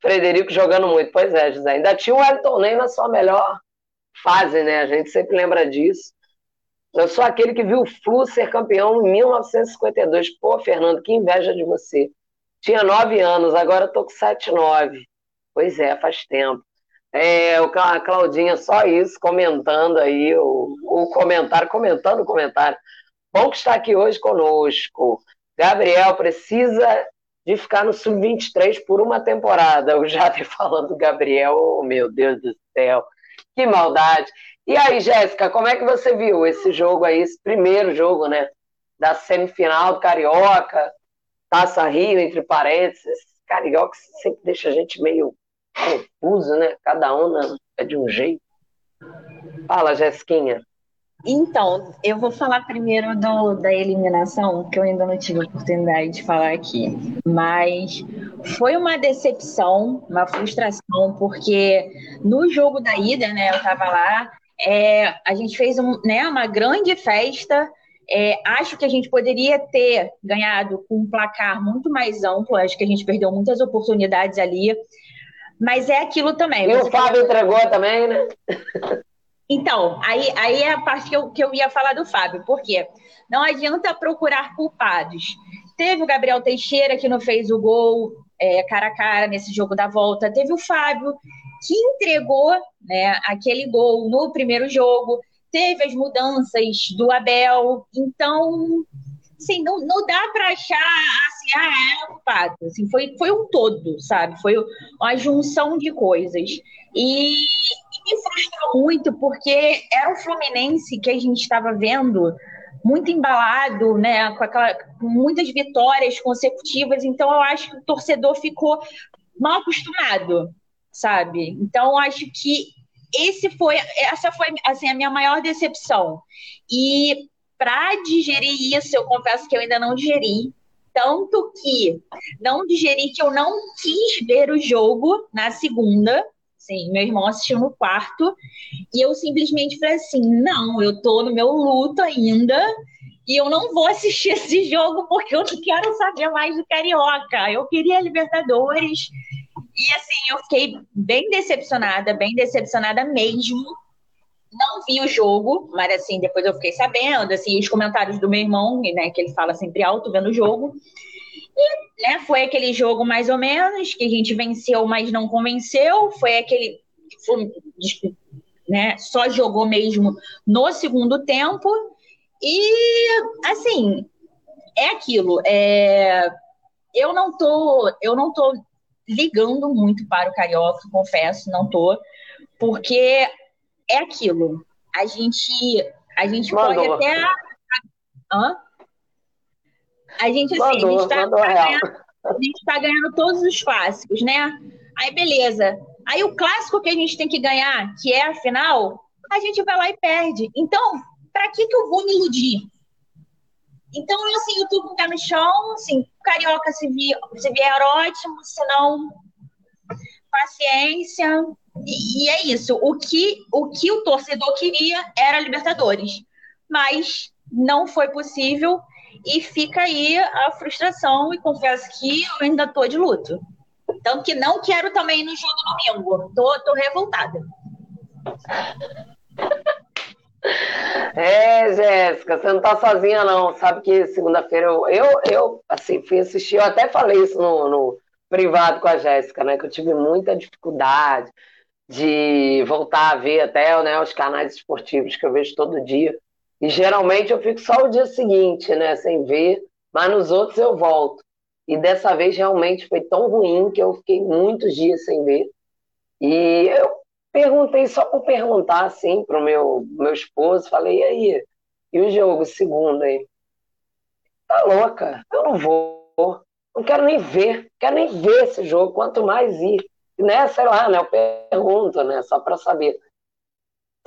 Frederico jogando muito. Pois é, José. Ainda tinha o Elton Ney na sua melhor fase, né? A gente sempre lembra disso. Eu sou aquele que viu o Flu ser campeão em 1952. Pô, Fernando, que inveja de você. Tinha nove anos, agora tô com sete, nove. Pois é, faz tempo. É, a Claudinha, só isso, comentando aí o, o comentário, comentando o comentário. Bom que está aqui hoje conosco. Gabriel precisa de ficar no Sub-23 por uma temporada. Já te falando, Gabriel, oh, meu Deus do céu, que maldade. E aí, Jéssica, como é que você viu esse jogo aí, esse primeiro jogo, né? Da semifinal do Carioca, Taça Rio, entre parênteses. Carioca sempre deixa a gente meio confuso, né? Cada um é de um jeito. Fala, Jéssiquinha. Então, eu vou falar primeiro do, da eliminação, que eu ainda não tive a oportunidade de falar aqui. Mas foi uma decepção, uma frustração, porque no jogo da ida, né, eu estava lá, é, a gente fez um, né, uma grande festa. É, acho que a gente poderia ter ganhado com um placar muito mais amplo. Acho que a gente perdeu muitas oportunidades ali. Mas é aquilo também. E o Fábio entregou também, né? Então, aí, aí é a parte que eu, que eu ia falar do Fábio. Por quê? Não adianta procurar culpados. Teve o Gabriel Teixeira, que não fez o gol é, cara a cara nesse jogo da volta. Teve o Fábio, que entregou né, aquele gol no primeiro jogo. Teve as mudanças do Abel. Então, assim, não, não dá para achar assim, ah, é culpado. Assim, foi, foi um todo, sabe? Foi uma junção de coisas. E me frustrou muito, porque era o Fluminense que a gente estava vendo muito embalado, né, com, aquela, com muitas vitórias consecutivas, então eu acho que o torcedor ficou mal acostumado, sabe? Então eu acho que esse foi, essa foi assim a minha maior decepção. E para digerir isso, eu confesso que eu ainda não digeri. Tanto que não digeri que eu não quis ver o jogo na segunda. Sim, meu irmão assistiu no quarto. E eu simplesmente falei assim: não, eu tô no meu luto ainda. E eu não vou assistir esse jogo porque eu não quero saber mais do Carioca. Eu queria Libertadores. E assim, eu fiquei bem decepcionada, bem decepcionada mesmo não vi o jogo, mas assim, depois eu fiquei sabendo, assim, os comentários do meu irmão, né, que ele fala sempre alto vendo o jogo. E, né, foi aquele jogo mais ou menos, que a gente venceu, mas não convenceu, foi aquele né, só jogou mesmo no segundo tempo. E assim, é aquilo, é, eu não tô, eu não tô ligando muito para o carioca, confesso, não tô, porque é aquilo. A gente, a gente pode até. Hã? A gente, assim, mandou, a gente tá, tá ganhando, a gente tá ganhando todos os clássicos, né? Aí, beleza. Aí o clássico que a gente tem que ganhar, que é a final, a gente vai lá e perde. Então, para que, que eu vou me iludir? Então, assim, eu tô com o pé no chão, assim, carioca se vier, se vier ótimo, se não, paciência, e, é isso. O que, o que o torcedor queria era Libertadores. Mas não foi possível e fica aí a frustração. E confesso que eu ainda tô de luto. Tanto que não quero também no jogo domingo. Tô, tô revoltada. É, Jéssica, você não tá sozinha, não. Sabe que segunda-feira eu, eu, eu, assim, fui assistir, eu até falei isso no, no privado com a Jéssica, né? Que eu tive muita dificuldade de voltar a ver até né, os canais esportivos que eu vejo todo dia. E geralmente eu fico só o dia seguinte, né, sem ver, mas nos outros eu volto. E dessa vez realmente foi tão ruim que eu fiquei muitos dias sem ver. E eu perguntei só por perguntar assim pro meu meu esposo, falei: "E aí? E o jogo segundo aí?" Tá louca? Eu não vou. Não quero nem ver, quero nem ver esse jogo, quanto mais ir. Né, sei lá, né, eu pergunto, né, só para saber.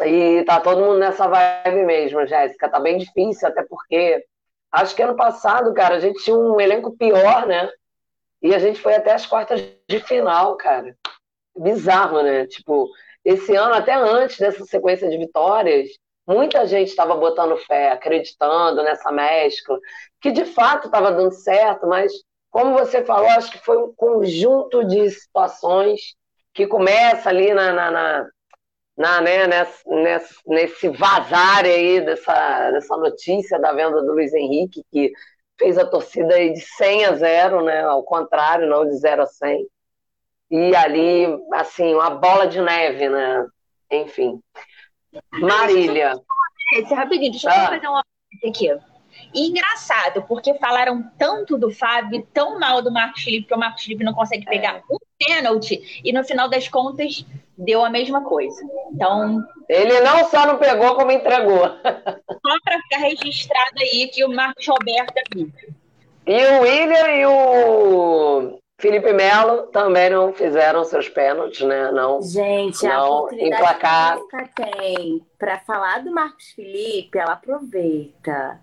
E tá todo mundo nessa vibe mesmo, Jéssica. Tá bem difícil, até porque acho que ano passado, cara, a gente tinha um elenco pior, né? E a gente foi até as quartas de final, cara. Bizarro, né? Tipo, esse ano, até antes dessa sequência de vitórias, muita gente estava botando fé, acreditando nessa mescla, que de fato estava dando certo, mas como você falou, acho que foi um conjunto de situações que começa ali na, na, na na, né, nesse, nesse vazar aí dessa, dessa notícia da venda do Luiz Henrique, que fez a torcida aí de 100 a 0, né, ao contrário, não de 0 a 100. E ali, assim, uma bola de neve, né? Enfim. Marília. Esse, rapidinho, deixa eu ah. fazer uma aqui. E engraçado, porque falaram tanto do Fábio, tão mal do Marcos Felipe, que o Marcos Felipe não consegue pegar é. um pênalti, e no final das contas deu a mesma coisa. Então. Ele não só não pegou, como entregou. Só para ficar registrado aí que o Marcos Roberto é E o William e o Felipe Melo também não fizeram seus pênaltis, né? Não, Gente, não a emplacar. que tem para falar do Marcos Felipe, ela aproveita.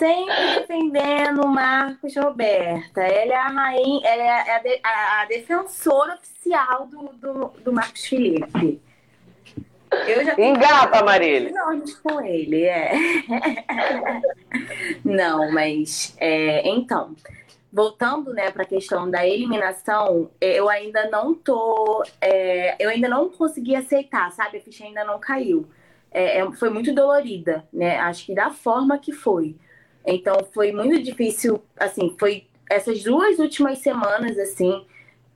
Sempre defendendo o Marcos Roberta. Ela é a rainha, ela é a, de, a, a defensora oficial do, do, do, Marcos Felipe. Eu já Engata, Marília. Não, com ele, é. Não, mas é, então, voltando né, para a questão da eliminação, eu ainda não tô. É, eu ainda não consegui aceitar, sabe? A ficha ainda não caiu. É, é foi muito dolorida, né? Acho que da forma que foi. Então foi muito difícil, assim, foi essas duas últimas semanas, assim,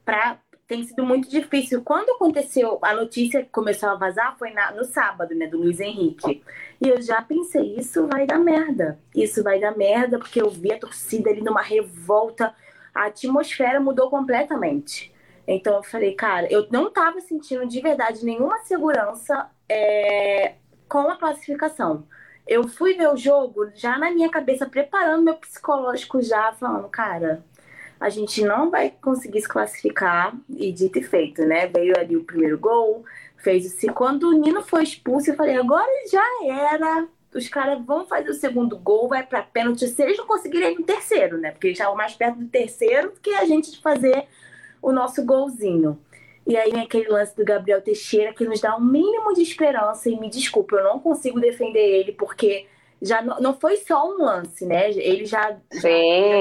para tem sido muito difícil. Quando aconteceu a notícia que começou a vazar foi na, no sábado, né, do Luiz Henrique. E eu já pensei, isso vai dar merda. Isso vai dar merda, porque eu vi a torcida ali numa revolta. A atmosfera mudou completamente. Então eu falei, cara, eu não tava sentindo de verdade nenhuma segurança é, com a classificação eu fui ver o jogo já na minha cabeça, preparando meu psicológico já, falando, cara, a gente não vai conseguir se classificar, e dito e feito, né? Veio ali o primeiro gol, fez o Quando o Nino foi expulso, eu falei, agora já era. Os caras vão fazer o segundo gol, vai para pênalti, se eles não conseguirem o terceiro, né? Porque eles estavam mais perto do terceiro do que a gente de fazer o nosso golzinho. E aí vem aquele lance do Gabriel Teixeira que nos dá um mínimo de esperança. E me desculpe, eu não consigo defender ele, porque já não, não foi só um lance, né? Ele já, já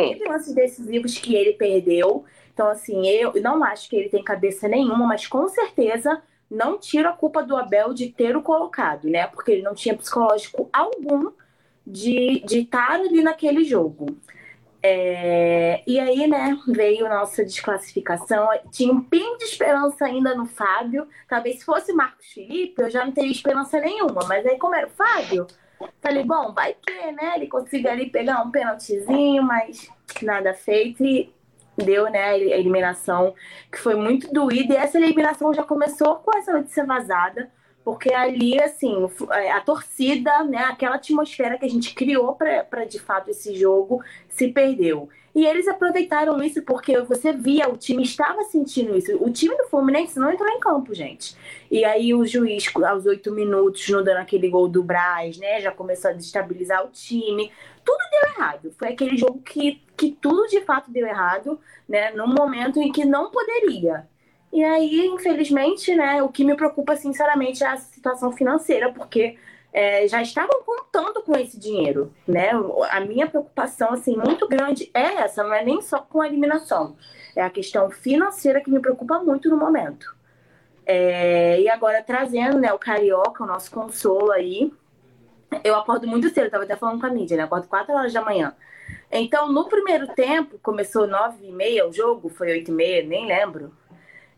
teve lances decisivos que ele perdeu. Então, assim, eu não acho que ele tem cabeça nenhuma, mas com certeza não tira a culpa do Abel de ter o colocado, né? Porque ele não tinha psicológico algum de, de estar ali naquele jogo. É, e aí, né, veio nossa desclassificação. Tinha um pingo de esperança ainda no Fábio. Talvez se fosse Marcos Felipe, eu já não teria esperança nenhuma. Mas aí, como era o Fábio, falei, bom, vai que, né, ele consiga ali pegar um pênaltizinho, mas nada feito. E deu, né, a eliminação, que foi muito doída. E essa eliminação já começou com essa notícia vazada porque ali, assim, é, a torcida, né, aquela atmosfera que a gente criou para de fato esse jogo se perdeu. E eles aproveitaram isso porque você via, o time estava sentindo isso. O time do Fluminense não entrou em campo, gente. E aí o juiz, aos oito minutos, não dando aquele gol do Braz, né, já começou a destabilizar o time. Tudo deu errado. Foi aquele jogo que, que tudo de fato deu errado, né, num momento em que não poderia. E aí, infelizmente, né, o que me preocupa, sinceramente, é a situação financeira, porque é, já estavam contando com esse dinheiro, né? A minha preocupação, assim, muito grande é essa, não é nem só com a eliminação. É a questão financeira que me preocupa muito no momento. É, e agora, trazendo né, o Carioca, o nosso consolo aí, eu acordo muito cedo, estava até falando com a mídia, né? Acordo 4 horas da manhã. Então, no primeiro tempo, começou 9 e meia o jogo, foi 8 e meia, nem lembro.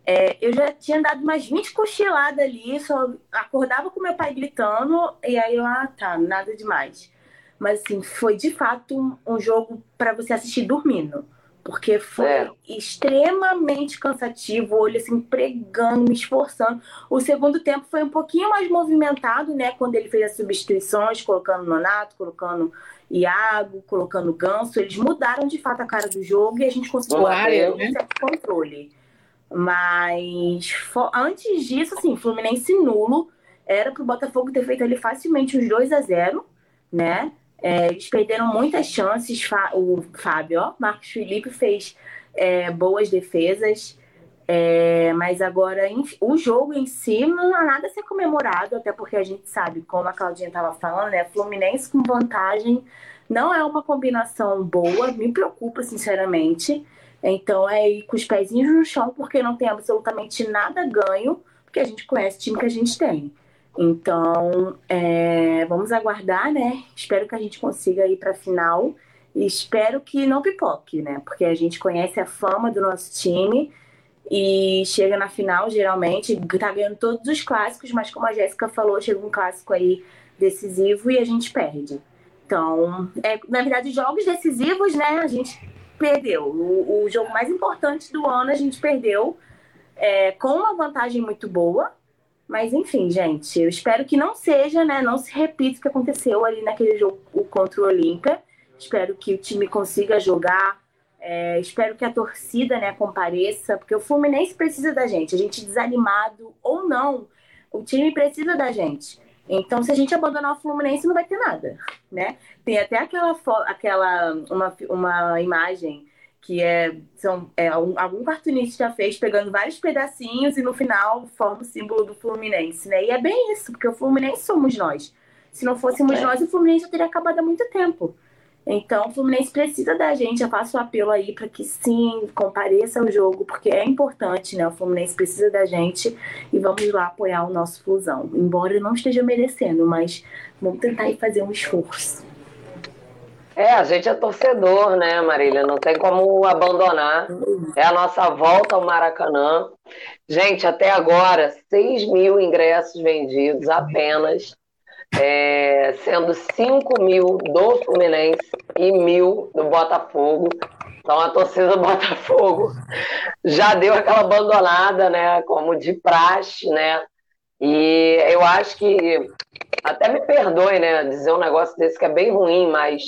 É, eu já tinha dado umas 20 cochiladas ali, só acordava com meu pai gritando, e aí eu, ah, tá, nada demais. Mas assim, foi de fato um, um jogo para você assistir dormindo. Porque foi é. extremamente cansativo, o olho assim, pregando, me esforçando. O segundo tempo foi um pouquinho mais movimentado, né? Quando ele fez as substituições, colocando Nonato, colocando Iago, colocando Ganso. Eles mudaram de fato a cara do jogo e a gente conseguiu ter um certo controle. Mas antes disso, assim, Fluminense nulo. Era pro Botafogo ter feito ali facilmente uns 2 a 0 né? É, eles perderam muitas chances. O Fábio, ó, Marcos Felipe fez é, boas defesas. É, mas agora o jogo em si não há nada a ser comemorado, até porque a gente sabe, como a Claudinha estava falando, né? Fluminense com vantagem não é uma combinação boa, me preocupa sinceramente. Então é ir com os pezinhos no chão, porque não tem absolutamente nada ganho, porque a gente conhece o time que a gente tem. Então, é, vamos aguardar, né? Espero que a gente consiga ir para a final. E espero que não pipoque, né? Porque a gente conhece a fama do nosso time e chega na final, geralmente, tá ganhando todos os clássicos, mas como a Jéssica falou, chega um clássico aí decisivo e a gente perde. Então, é, na verdade, jogos decisivos, né? A gente perdeu. O, o jogo mais importante do ano a gente perdeu é, com uma vantagem muito boa mas enfim, gente, eu espero que não seja, né? Não se repita o que aconteceu ali naquele jogo contra o Olímpia. Espero que o time consiga jogar. É, espero que a torcida né, compareça, porque o Fluminense precisa da gente. A gente desanimado ou não, o time precisa da gente. Então, se a gente abandonar o Fluminense, não vai ter nada, né? Tem até aquela, aquela uma, uma imagem que é, são, é, algum cartunista já fez pegando vários pedacinhos e no final forma o símbolo do Fluminense, né? E é bem isso, porque o Fluminense somos nós. Se não fôssemos é. nós, o Fluminense já teria acabado há muito tempo. Então, o Fluminense precisa da gente. Eu faço o apelo aí para que sim, compareça ao jogo, porque é importante, né? O Fluminense precisa da gente e vamos lá apoiar o nosso Flusão. Embora não esteja merecendo, mas vamos tentar ir fazer um esforço. É, a gente é torcedor, né, Marília? Não tem como abandonar. É a nossa volta ao Maracanã. Gente, até agora, 6 mil ingressos vendidos apenas, é, sendo 5 mil do Fluminense e mil do Botafogo. Então a torcida do Botafogo já deu aquela abandonada, né? Como de praxe, né? E eu acho que até me perdoe, né? Dizer um negócio desse que é bem ruim, mas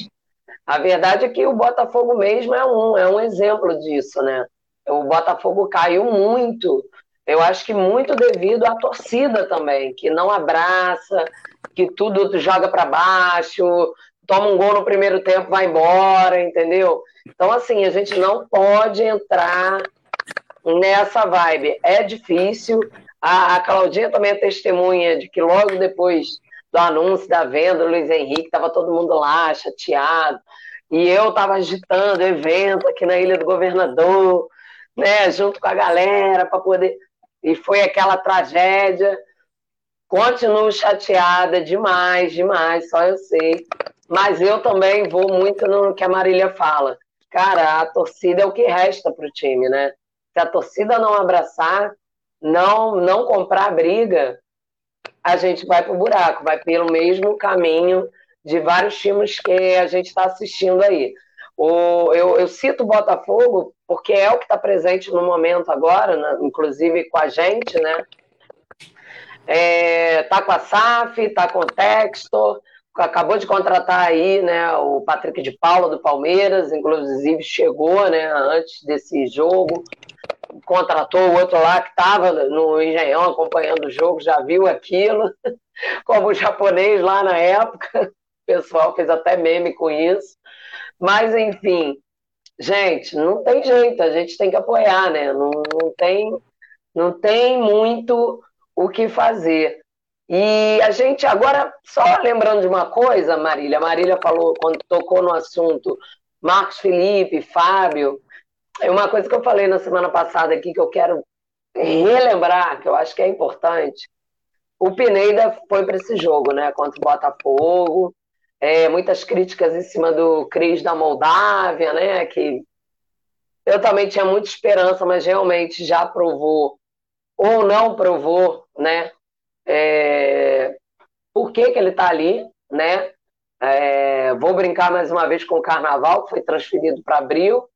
a verdade é que o Botafogo mesmo é um, é um exemplo disso, né? O Botafogo caiu muito. Eu acho que muito devido à torcida também, que não abraça, que tudo joga para baixo, toma um gol no primeiro tempo, vai embora, entendeu? Então, assim, a gente não pode entrar nessa vibe. É difícil. A, a Claudinha também é testemunha de que logo depois do anúncio da venda do Luiz Henrique, estava todo mundo lá, chateado. E eu estava agitando evento aqui na Ilha do Governador, né, junto com a galera, para poder. E foi aquela tragédia. Continuo chateada demais, demais, só eu sei. Mas eu também vou muito no que a Marília fala. Cara, a torcida é o que resta para o time, né? Se a torcida não abraçar, não, não comprar briga, a gente vai para o buraco, vai pelo mesmo caminho de vários times que a gente está assistindo aí. O, eu, eu, cito o Botafogo porque é o que está presente no momento agora, né? inclusive com a gente, né? É, tá com a SAF, tá com o Textor, acabou de contratar aí, né, o Patrick de Paula do Palmeiras, inclusive chegou, né, antes desse jogo, contratou o outro lá que estava no Engenhão acompanhando o jogo, já viu aquilo, como japonês lá na época pessoal fez até meme com isso. Mas, enfim, gente, não tem jeito, a gente tem que apoiar, né? Não, não, tem, não tem muito o que fazer. E a gente, agora, só lembrando de uma coisa, Marília, Marília falou, quando tocou no assunto, Marcos Felipe, Fábio, é uma coisa que eu falei na semana passada aqui que eu quero relembrar, que eu acho que é importante. O Pineda foi para esse jogo, né, contra o Botafogo, é, muitas críticas em cima do Cris da Moldávia, né? Que eu também tinha muita esperança, mas realmente já provou ou não provou, né? É, por que, que ele está ali, né? É, vou brincar mais uma vez com o Carnaval, que foi transferido para abril.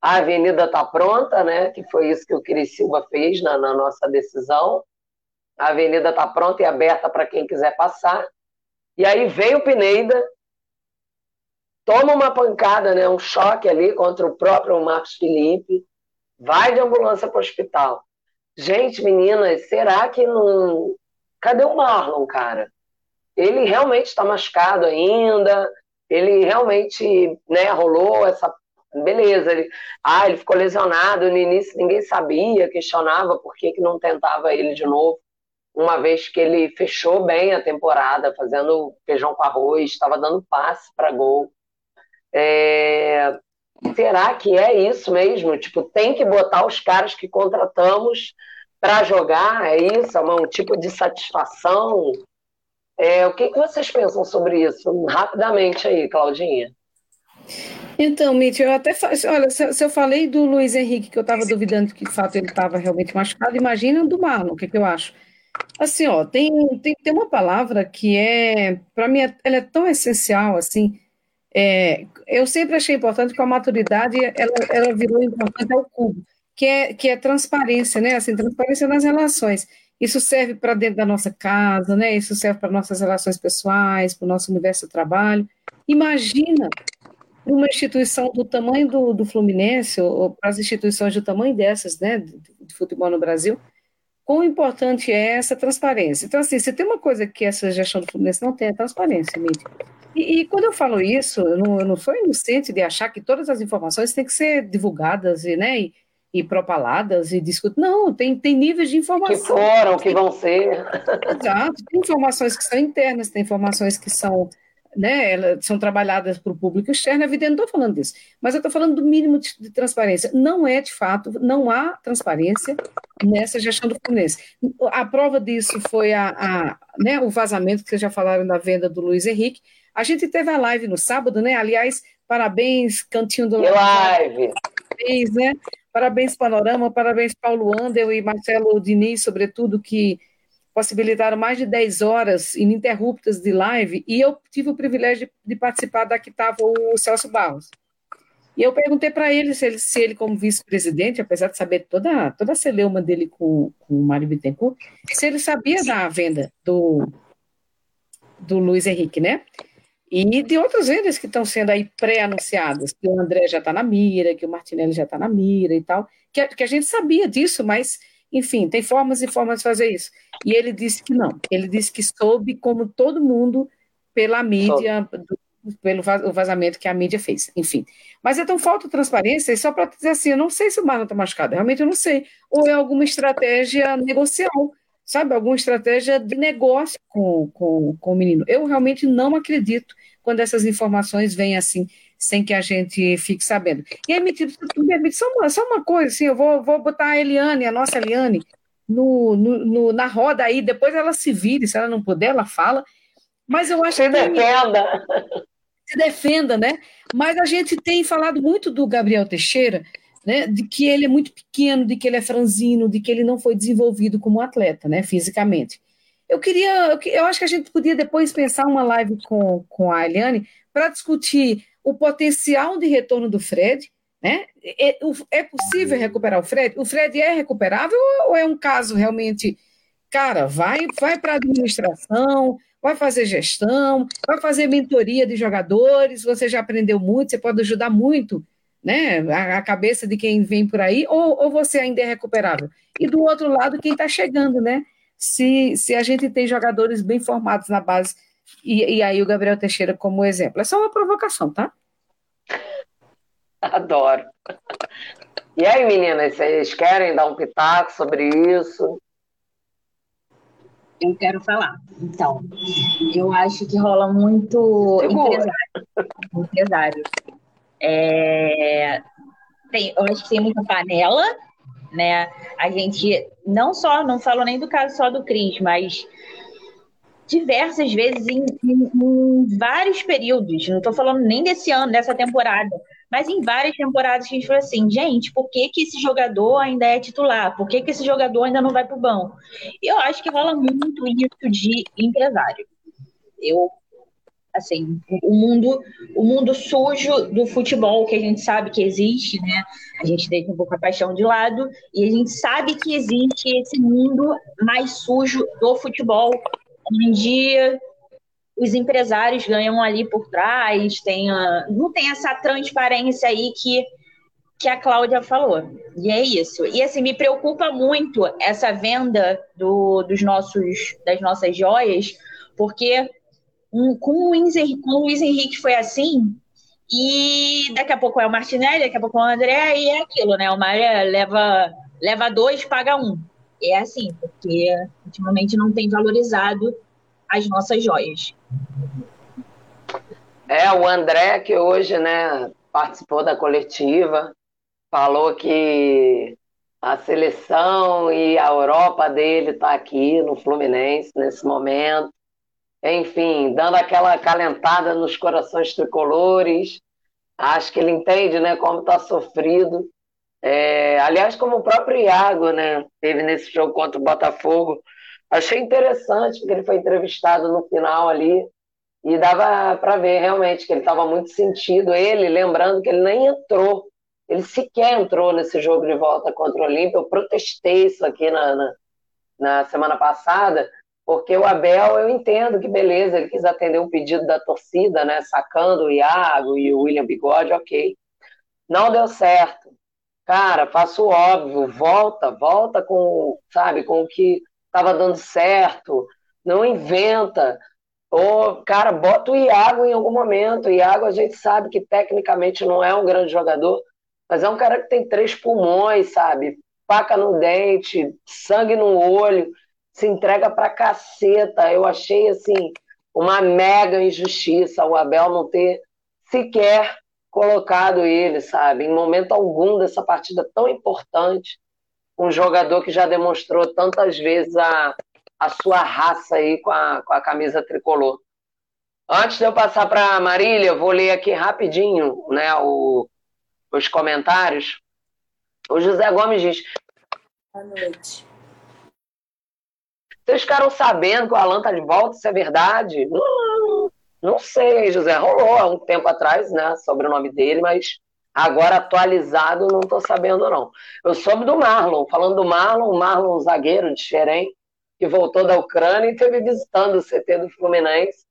A avenida está pronta, né? Que foi isso que o Cris Silva fez na, na nossa decisão. A avenida está pronta e aberta para quem quiser passar. E aí veio o Pineda, toma uma pancada, né? Um choque ali contra o próprio Marcos Felipe, vai de ambulância para o hospital. Gente, meninas, será que não. Cadê o Marlon, cara? Ele realmente está machucado ainda, ele realmente né, rolou essa. Beleza, ele... ah, ele ficou lesionado no início, ninguém sabia, questionava por que, que não tentava ele de novo, uma vez que ele fechou bem a temporada, fazendo feijão com arroz, estava dando passe para gol. É... Será que é isso mesmo? Tipo, tem que botar os caras que contratamos para jogar? É isso? É um tipo de satisfação? É, o que, que vocês pensam sobre isso? Rapidamente aí, Claudinha. Então, Mitch, eu até olha, se, se, eu falei do Luiz Henrique, que eu estava duvidando que de fato ele estava realmente machucado, imagina do Marlon, o que, que eu acho? Assim, ó, tem, tem, tem uma palavra que é, para mim, ela é tão essencial, assim, é, eu sempre achei importante que a maturidade ela, ela virou importante ao cubo, que é, que é transparência, né? Assim, transparência nas relações. Isso serve para dentro da nossa casa, né? Isso serve para nossas relações pessoais, para o nosso universo de trabalho. Imagina uma instituição do tamanho do, do Fluminense, ou para as instituições do tamanho dessas, né, de, de futebol no Brasil, quão importante é essa transparência. Então, assim, se tem uma coisa que essa gestão do Fluminense não tem, é transparência, mídia. E, e, quando eu falo isso, eu não, eu não, sou inocente de achar que todas as informações têm que ser divulgadas e, né, e, e propaladas e discutidas. Não, tem, tem níveis de informação. Que foram, que vão ser. Exato. Tem informações que são internas, tem informações que são né, elas são trabalhadas para o público externo, evidente, não estou falando disso, mas eu estou falando do mínimo de, de, transparência. Não é, de fato, não há transparência nessa gestão do Fluminense. A prova disso foi a, a né, o vazamento que vocês já falaram da venda do Luiz Henrique, a gente teve a live no sábado, né? Aliás, parabéns, Cantinho do Live. Parabéns, né? Parabéns, Panorama, parabéns, Paulo Andel e Marcelo Diniz, sobretudo, que possibilitaram mais de 10 horas ininterruptas de live, e eu tive o privilégio de, de participar da que estava o Celso Barros. E eu perguntei para ele se, ele se ele, como vice-presidente, apesar de saber toda, toda a celeuma dele com, com o Mário Bittencourt, se ele sabia da venda do, do Luiz Henrique, né? E de outras vendas que estão sendo aí pré-anunciadas, que o André já está na mira, que o Martinelli já está na mira e tal, que, que, a gente sabia disso, mas, enfim, tem formas e formas de fazer isso. E ele disse que não, ele disse que soube, como todo mundo, pela mídia, do, pelo vazamento que a mídia fez, enfim. Mas então falta transparência, e só para dizer assim, eu não sei se o Marlon está machucado, realmente eu não sei, ou é alguma estratégia negocial, sabe, alguma estratégia de negócio com, com, com o menino. Eu realmente não acredito quando essas informações vêm assim, sem que a gente fique sabendo. E aí, me permite só uma, só uma coisa, assim, eu vou, vou botar a Eliane, a nossa Eliane, no, no, no, na roda aí, depois ela se vire, se ela não puder, ela fala, mas eu acho se que... Se defenda! Se defenda, né? Mas a gente tem falado muito do Gabriel Teixeira, né, de que ele é muito pequeno, de que ele é franzino, de que ele não foi desenvolvido como atleta, né, fisicamente. Eu queria, eu acho que a gente podia depois pensar uma live com, com a Eliane para discutir o potencial de retorno do Fred, né? É, é, possível recuperar o Fred? O Fred é recuperável ou é um caso realmente, cara, vai, vai para administração, vai fazer gestão, vai fazer mentoria de jogadores, você já aprendeu muito, você pode ajudar muito né, a, a, cabeça de quem vem por aí, ou, ou você ainda é recuperável? E do outro lado, quem está chegando, né? Se, se a gente tem jogadores bem formados na base, e, e aí o Gabriel Teixeira como exemplo. É só uma provocação, tá? Adoro. E aí, meninas, vocês querem dar um pitaco sobre isso? Eu quero falar. Então, eu acho que rola muito empresário. empresário. É, tem, eu acho que tem muita panela, né? A gente não só, não falo nem do caso só do Cris, mas diversas vezes em, em, em vários períodos, não estou falando nem desse ano, dessa temporada, Mas em várias temporadas a gente falou assim, gente, por que, que esse jogador ainda é titular? Por que, que esse jogador ainda não vai para o banco? E eu acho que rola muito isso de empresário. Eu, assim, o mundo, o mundo sujo do futebol que a gente sabe que existe, né? A gente deixa um pouco a paixão de lado e a gente sabe que existe esse mundo mais sujo do futebol, onde os empresários ganham ali por trás, tem a, não tem essa transparência aí que, que a Cláudia falou. E é isso. E assim, me preocupa muito essa venda do, dos nossos, das nossas joias, porque um, com, o Luiz, com o Luiz Henrique foi assim, e daqui a pouco é o Martinelli, daqui a pouco é o André, e é aquilo, né? O Maria leva, leva dois, paga um. É assim, porque ultimamente não tem valorizado as nossas joias. É, o André, que hoje né, participou da coletiva, falou que a seleção e a Europa dele está aqui no Fluminense nesse momento. Enfim, dando aquela calentada nos corações tricolores. Acho que ele entende né, como está sofrido. É, aliás, como o próprio Iago né, teve nesse jogo contra o Botafogo. Achei interessante, porque ele foi entrevistado no final ali e dava para ver realmente que ele estava muito sentido. Ele, lembrando que ele nem entrou, ele sequer entrou nesse jogo de volta contra o Olímpia. Eu protestei isso aqui na, na, na semana passada, porque o Abel, eu entendo que beleza, ele quis atender um pedido da torcida, né, sacando o Iago e o William Bigode, ok. Não deu certo. Cara, faço o óbvio, volta, volta com, sabe, com o que estava dando certo, não inventa. Ou, cara, bota o Iago em algum momento. O Iago a gente sabe que tecnicamente não é um grande jogador, mas é um cara que tem três pulmões, sabe? Faca no dente, sangue no olho, se entrega pra caceta. Eu achei, assim, uma mega injustiça o Abel não ter sequer colocado ele, sabe? Em momento algum dessa partida tão importante um jogador que já demonstrou tantas vezes a, a sua raça aí com a, com a camisa tricolor. Antes de eu passar para a Marília, vou ler aqui rapidinho né, o, os comentários. O José Gomes diz. Boa noite. Vocês ficaram sabendo que o Alan tá de volta, isso é verdade? Não, não sei, José. Rolou há um tempo atrás, né? Sobre o nome dele, mas Agora, atualizado, não estou sabendo, não. Eu soube do Marlon, falando do Marlon, Marlon, zagueiro de Xerém, que voltou da Ucrânia e esteve visitando o CT do Fluminense,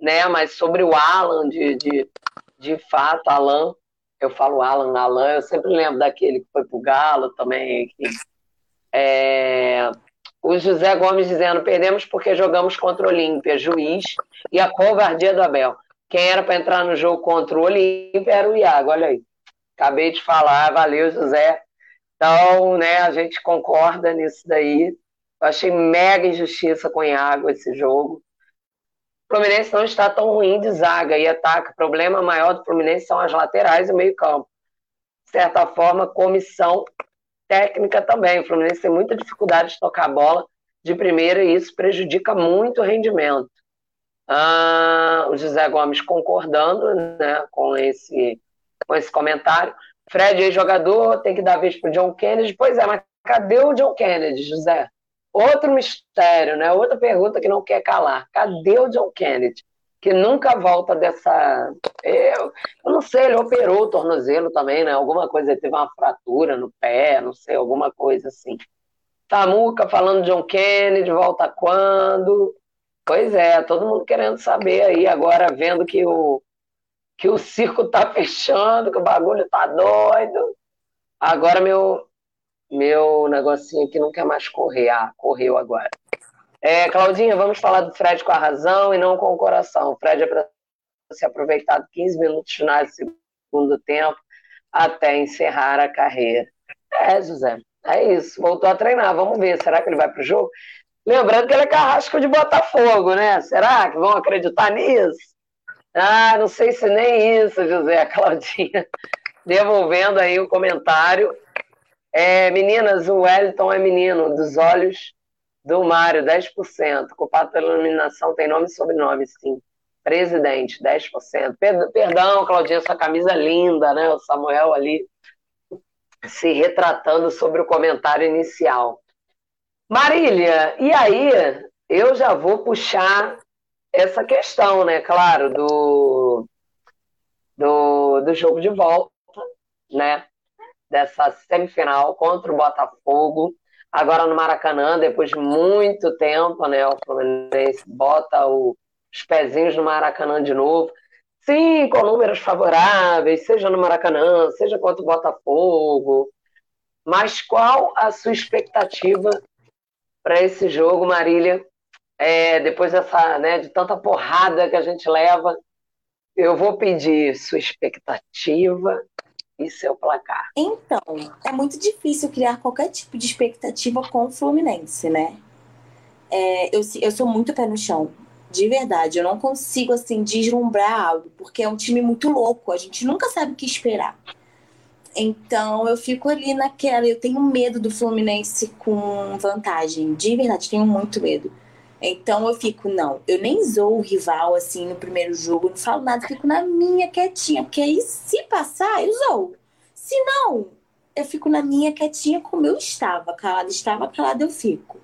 né? Mas sobre o Alan, de, de, de fato, Alan, eu falo Alan, Alan, eu sempre lembro daquele que foi pro Galo também. É... O José Gomes dizendo: perdemos porque jogamos contra o Olímpia, juiz, e a covardia do Abel. Quem era para entrar no jogo contra o Olímpia era o Iago, olha aí. Acabei de falar, valeu, José. Então, né, a gente concorda nisso daí. Eu achei mega injustiça com o Iago esse jogo. O Fluminense não está tão ruim de zaga e ataque. O problema maior do Fluminense são as laterais e o meio-campo. De certa forma, comissão técnica também. O Fluminense tem muita dificuldade de tocar a bola de primeira e isso prejudica muito o rendimento. Ah, o José Gomes concordando né, com esse com esse comentário. Fred, ex-jogador, tem que dar vez para o John Kennedy. Pois é, mas cadê o John Kennedy, José? Outro mistério, né? Outra pergunta que não quer calar. Cadê o John Kennedy? Que nunca volta dessa. Eu, eu não sei, ele operou o tornozelo também, né? Alguma coisa, ele teve uma fratura no pé, não sei, alguma coisa assim. Tamuca falando John Kennedy, volta quando? Pois é, todo mundo querendo saber aí, agora vendo que o, que o circo tá fechando, que o bagulho tá doido. Agora meu meu negocinho aqui não quer mais correr. Ah, correu agora. É, Claudinha, vamos falar do Fred com a razão e não com o coração. O Fred é para ser aproveitado 15 minutos finais do segundo tempo até encerrar a carreira. É, José, é isso. Voltou a treinar. Vamos ver. Será que ele vai para o jogo? Lembrando que ele é carrasco de Botafogo, né? Será que vão acreditar nisso? Ah, não sei se nem isso, José, Claudinha. Devolvendo aí o comentário. É, meninas, o Wellington é menino, dos olhos do Mário, 10%. Culpado pela eliminação tem nome e sobrenome, sim. Presidente, 10%. Perdão, Claudinha, sua camisa linda, né? O Samuel ali se retratando sobre o comentário inicial. Marília, e aí eu já vou puxar essa questão, né? Claro, do, do, do jogo de volta, né? Dessa semifinal contra o Botafogo. Agora no Maracanã, depois de muito tempo, né? O Fluminense bota o os pezinhos no Maracanã de novo. Sim, com números favoráveis, seja no Maracanã, seja contra o Botafogo. Mas qual a sua expectativa para esse jogo, Marília? É, depois dessa, né, de tanta porrada que a gente leva, eu vou pedir sua expectativa e seu placar. Então, é muito difícil criar qualquer tipo de expectativa com o Fluminense, né? É, eu, eu sou muito pé no chão. De verdade, eu não consigo assim deslumbrar algo, porque é um time muito louco, a gente nunca sabe o que esperar. Então eu fico ali naquela, eu tenho medo do Fluminense com vantagem, de verdade, tenho muito medo. Então eu fico, não, eu nem zoo o rival assim no primeiro jogo, não falo nada, fico na minha quietinha, porque aí se passar, eu zoo. Se não, eu fico na minha quietinha como eu estava, calada estava, calada eu fico.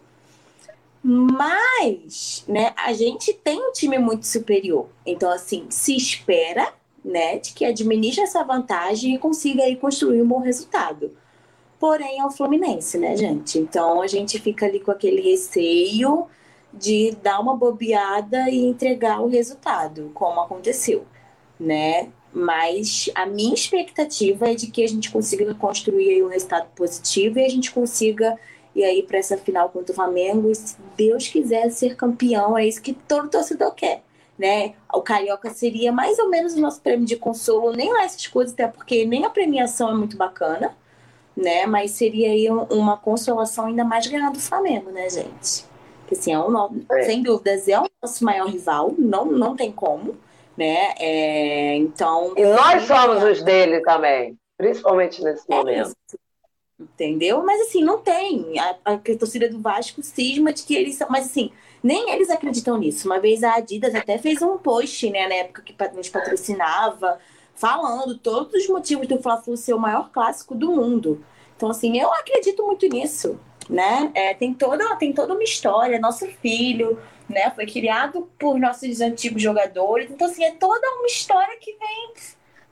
Mas, né, a gente tem um time muito superior. Então, assim, se espera, né, de que administre essa vantagem e consiga aí construir um bom resultado. Porém, é o Fluminense, né, gente? Então, a gente fica ali com aquele receio de dar uma bobeada e entregar o resultado, como aconteceu, né? Mas a minha expectativa é de que a gente consiga construir um resultado positivo e a gente consiga e aí para essa final contra o Flamengo, e se Deus quiser ser campeão, é isso que todo torcedor quer. Né? O Carioca seria mais ou menos o nosso prêmio de consolo, nem lá essas coisas, até porque nem a premiação é muito bacana, né? Mas seria aí uma consolação ainda mais ganhar do Flamengo, né, gente? Porque assim, é um, é. sem dúvidas, é o nosso maior rival, não, não tem como, né? É, então. E nós somos os dele também, principalmente nesse é momento. Isso entendeu? Mas assim, não tem. A, a, a, torcida do Vasco cisma de que eles são. Mas assim, nem eles acreditam nisso. Uma vez a Adidas até fez um post, né, na época que nos patrocinava, falando todos os motivos do Fla-Flu ser o maior clássico do mundo. Então, assim, eu acredito muito nisso, né? É, tem, toda, tem toda uma história. Nosso filho, né, foi criado por nossos antigos jogadores. Então, assim, é toda uma história que vem.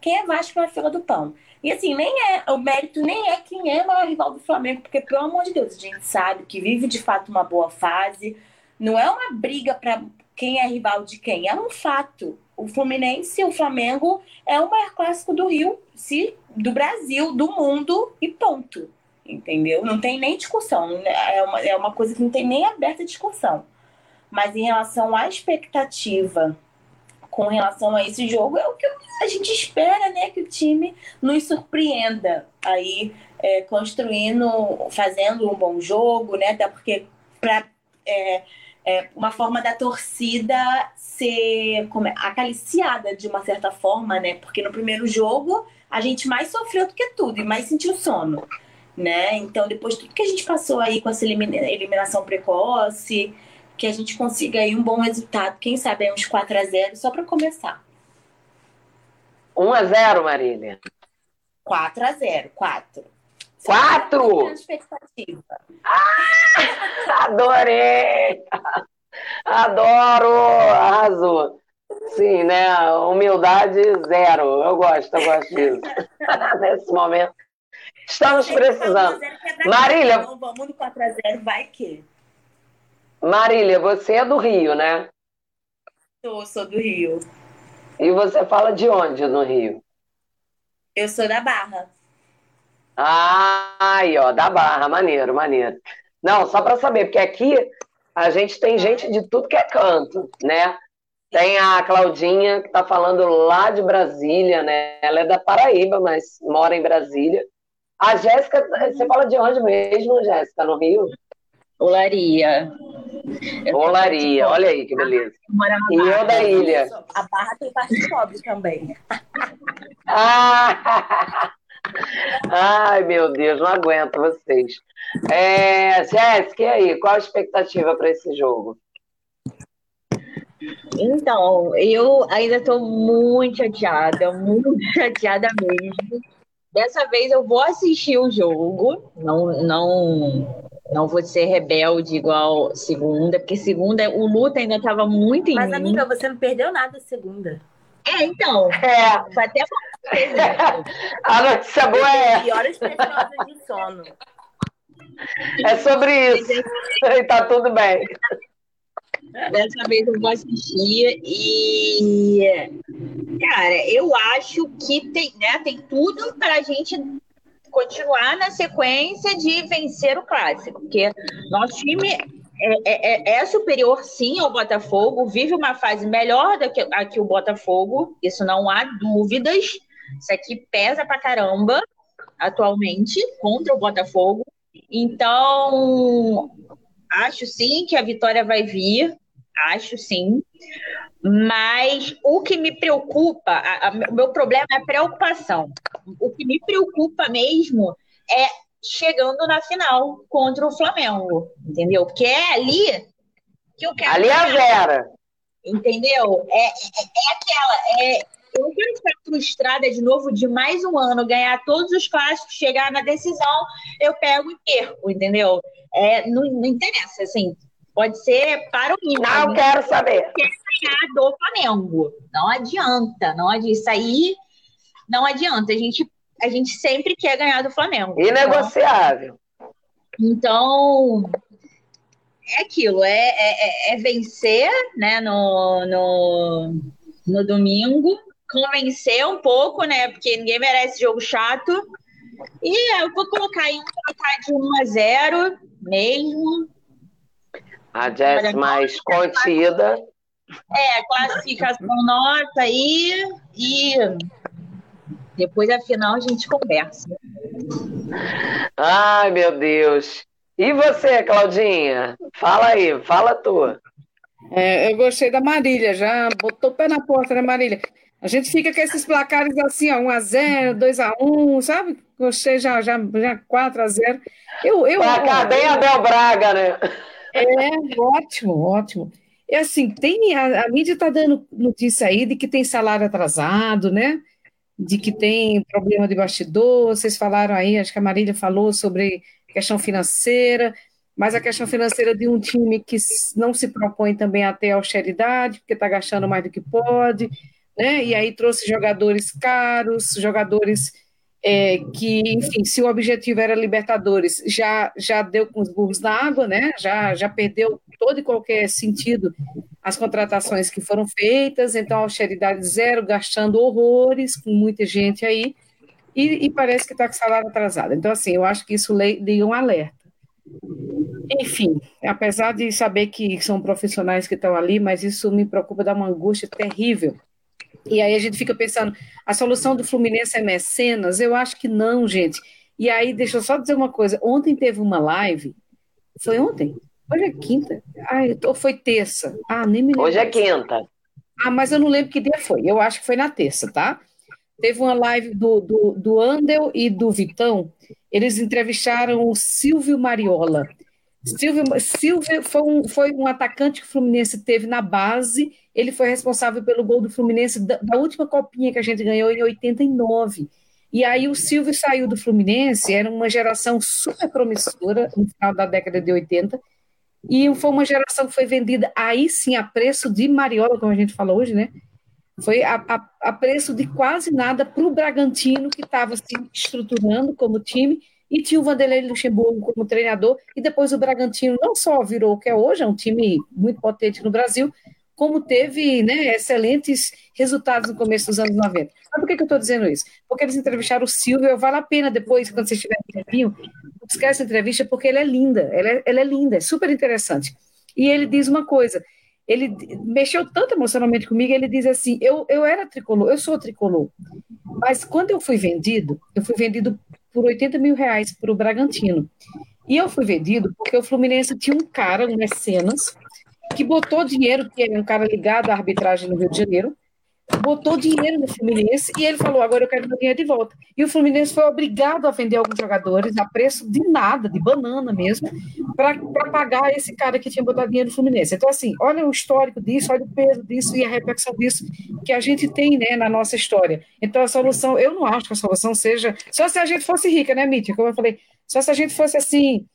Quem é Vasco na fila do pão. E assim, nem é, o mérito nem é quem é o maior rival do Flamengo, porque, pelo amor de Deus, a gente sabe que vive de fato uma boa fase. Não é uma briga para quem é rival de quem, é um fato. O Fluminense e o Flamengo é o maior clássico do Rio, se, do Brasil, do mundo e ponto. Entendeu? Não tem nem discussão. É uma, é uma coisa que não tem nem aberta discussão. Mas em relação à expectativa com relação a esse jogo é o que a gente espera, né? Que o time nos surpreenda aí, é, construindo, fazendo um bom jogo, né? Até porque para é, é, uma forma da torcida ser como é, acariciada de uma certa forma, né? Porque no primeiro jogo a gente mais sofreu do que tudo e mais sentiu sono, né? Então depois tudo que a gente passou aí com essa eliminação precoce que a gente consiga aí um bom resultado, quem sabe aí uns 4 a 0 só para começar. 1 a 0 Marília. 4 a 0 4. 4? Expectativa. Ah, adorei! Adoro! Arrasou. Sim, né? Humildade zero. Eu gosto, eu gosto disso. Nesse momento. Estamos precisando. Marília. Vamos no 4x0, vai que. Marília, você é do Rio, né? Sou, sou do Rio. E você fala de onde no Rio? Eu sou da Barra. Ai, ó, da Barra, maneiro, maneiro. Não, só para saber, porque aqui a gente tem gente de tudo que é canto, né? Tem a Claudinha, que está falando lá de Brasília, né? Ela é da Paraíba, mas mora em Brasília. A Jéssica, você fala de onde mesmo, Jéssica? No Rio? Olaria. Olaria, olha aí que beleza. E eu da ilha. A Barra tem parte pobre também. Ah! Ai, meu Deus, não aguento vocês. É, Jéssica, e aí? Qual a expectativa para esse jogo? Então, eu ainda estou muito chateada, muito chateada mesmo. Dessa vez eu vou assistir o jogo, não, não, não vou ser rebelde igual segunda, porque segunda o luta ainda estava muito em Mas, mim. amiga, você não perdeu nada segunda. É, então, É, foi até a notícia boa é, E horas preciosas de sono. é sobre isso. E tá tudo bem. Dessa vez eu vou assistir e, cara, eu acho que tem, né, tem tudo para a gente continuar na sequência de vencer o clássico, porque nosso time é, é- é- é superior sim ao Botafogo, vive uma fase melhor do que a que o Botafogo, isso não há dúvidas. Isso aqui pesa pra caramba atualmente contra o Botafogo. Então, acho sim que a vitória vai vir, acho sim. Mas o que me preocupa, o meu problema é a preocupação. O que me preocupa mesmo é chegando na final contra o Flamengo, entendeu? Porque é ali que eu quero Ali é a Vera. entendeu? É, é, é aquela, é, eu quero ficar frustrada de novo de mais um ano, ganhar todos os clássicos, chegar na decisão, eu pego e perco, entendeu? É, não, não interessa, assim, pode ser para o mínimo. Não quero saber. ganhar do Flamengo. Não adianta, não adianta. Isso aí não adianta. A gente, a gente sempre quer ganhar do Flamengo. Inegociável. Então, é aquilo, é, é, é- é vencer né, no, no, no domingo, convencer um pouco, né? Porque ninguém merece jogo chato. E eu vou colocar aí um placar de 1 a 0 mesmo. A Jess mais contida. É, classificação nossa aí e depois da final a gente conversa. Ai, meu Deus. E você, Claudinha? Fala aí, fala tu. É, eu gostei da Marília, já botou o pé na porta, né, Marília? A gente fica com esses placares assim, ó, 1x0, 2x1, sabe? Gostei já, já, já 4x0. Eu, eu, Placar bem Abel Braga, né? É, ótimo, ótimo. E assim, tem a, a mídia está dando notícia aí de que tem salário atrasado, né? De que tem problema de bastidor. Vocês falaram aí, acho que a Marília falou sobre questão financeira, mas a questão financeira de um time que não se propõe também a ter austeridade, porque está gastando mais do que pode, né? E aí trouxe jogadores caros, jogadores é, que, enfim, se o objetivo era Libertadores, já, já deu com os burros na água, né? Já, já perdeu todo e qualquer sentido as contratações que foram feitas, então austeridade zero, gastando horrores com muita gente aí, e, e parece que está com salário atrasado. Então, assim, eu acho que isso liga um alerta. Enfim, apesar de saber que são profissionais que estão ali, mas isso me preocupa, dá uma angústia terrível. E aí a gente fica pensando, a solução do Fluminense é mecenas? Eu acho que não, gente. E aí, deixa eu só dizer uma coisa. Ontem teve uma live. Foi ontem? Hoje é quinta? Ah, tô- ou foi terça? Ah, nem me lembro. Hoje é quinta. Ah, mas eu não lembro que dia foi. Eu acho que foi na terça, tá? Teve uma live do, do, do Andel e do Vitão. Eles entrevistaram o Silvio Mariola. Silvio, Silvio foi, um, foi um atacante que o Fluminense teve na base. Ele foi responsável pelo gol do Fluminense da, da última copinha que a gente ganhou em 89. E aí o Silvio saiu do Fluminense, era uma geração super promissora no final da década de 80. E foi uma geração que foi vendida aí sim a preço de Mariola, como a gente falou hoje, né? Foi a, a, a preço de quase nada para o Bragantino, que estava se estruturando como time, e tinha o Vanderlei Luxemburgo como treinador, e depois o Bragantino não só virou o que é hoje, é um time muito potente no Brasil, como teve né, excelentes resultados no começo dos anos 90. Mas por que, eu estou dizendo isso? Porque eles entrevistaram o Silvio, vale a pena depois, quando vocês tiverem um tempinho, buscar essa entrevista, porque ela é linda, ela é, ela é linda, é super interessante. E ele diz uma coisa, ele mexeu tanto emocionalmente comigo, ele diz assim, eu, eu era tricolor, eu sou tricolor, mas quando eu fui vendido, eu fui vendido por 80 mil reais para o Bragantino. E eu fui vendido porque o Fluminense tinha um cara, um mecenas, que botou dinheiro, que era um cara ligado à arbitragem no Rio de Janeiro, botou dinheiro no Fluminense e ele falou: agora eu quero meu dinheiro de volta. E o Fluminense foi obrigado a vender alguns jogadores a preço de nada, de banana mesmo, para pagar esse cara que tinha botado dinheiro no Fluminense. Então, assim, olha o histórico disso, olha o peso disso e a repercussão disso que a gente tem né, na nossa história. Então, a solução, eu não acho que a solução seja. Só se a gente fosse rica, né, Mítia? Como eu falei, só se a gente fosse assim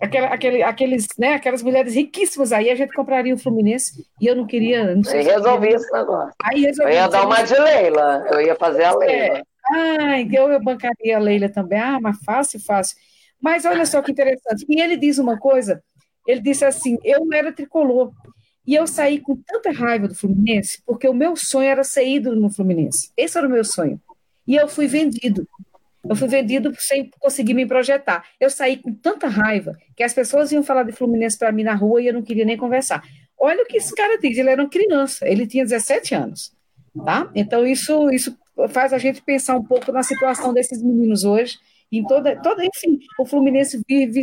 Aquela, aquele, aqueles, né, aquelas mulheres riquíssimas aí, a gente compraria o Fluminense e eu não queria. Não sei eu resolvi esse negócio. Aí resolvi, eu ia dar uma de Leila, eu ia fazer a é. Leila. É. Ah, então eu bancaria a Leila também. Ah, mas fácil, fácil. Mas olha só que interessante. E ele diz uma coisa: ele disse assim, eu era tricolor. E eu saí com tanta raiva do Fluminense, porque o meu sonho era ser ídolo no Fluminense. Esse era o meu sonho. E eu fui vendido. Eu fui vendido sem conseguir me projetar. Eu saí com tanta raiva que as pessoas iam falar de Fluminense para mim na rua e eu não queria nem conversar. Olha o que esse cara diz, ele era uma criança, ele tinha 17 anos, tá? Então isso isso faz a gente pensar um pouco na situação desses meninos hoje, em toda, toda enfim, o Fluminense vive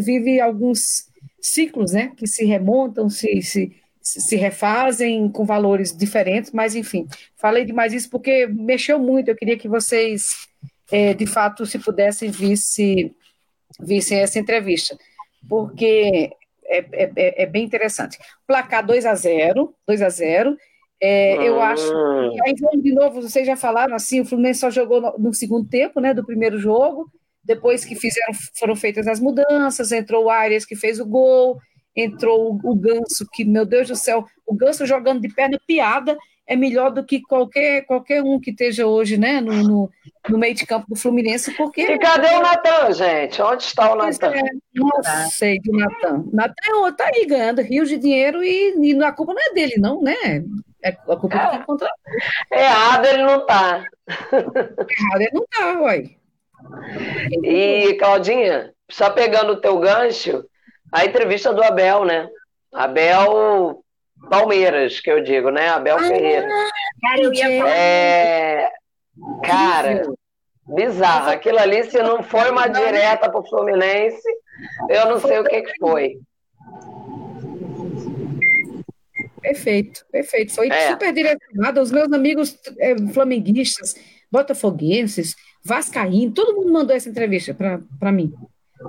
vive alguns ciclos, né, que se remontam, se, se se refazem com valores diferentes, mas enfim, falei demais isso porque mexeu muito. Eu queria que vocês é, de fato, se pudessem visse, vissem essa entrevista, porque é, é, é, é bem interessante. Placar 2 a 0 2 a 0 é, eu ah. acho aí, de novo, vocês já falaram assim, o Fluminense só jogou no, no, segundo tempo, né, do primeiro jogo, depois que fizeram, foram feitas as mudanças, entrou o Arias que fez o gol, entrou o, o Ganso, que, meu Deus do céu, o Ganso jogando de perna piada, é melhor do que qualquer, qualquer um que esteja hoje né, no, no, no meio de campo do Fluminense, porque... E cadê o Natan, gente? Onde está o Natan? É, não sei do Natan. Natan está é aí ganhando rios de dinheiro e, e a culpa não é dele, não, né? É a culpa é. do contrato. Errado ele não está. Errado ele não está, uai. E, Claudinha, só pegando o teu gancho, a entrevista do Abel, né? Abel Palmeiras, que eu digo, né? Abel ah, Ferreira. Cara, eu ia falar. É... Cara, bizarro. Aquilo ali, se não foi uma direta pro Fluminense, eu não sei o que, que foi. Perfeito, perfeito. Foi é. super direcionado. Os meus amigos é, flamenguistas, botafoguenses, vascaínos, todo mundo mandou essa entrevista para mim.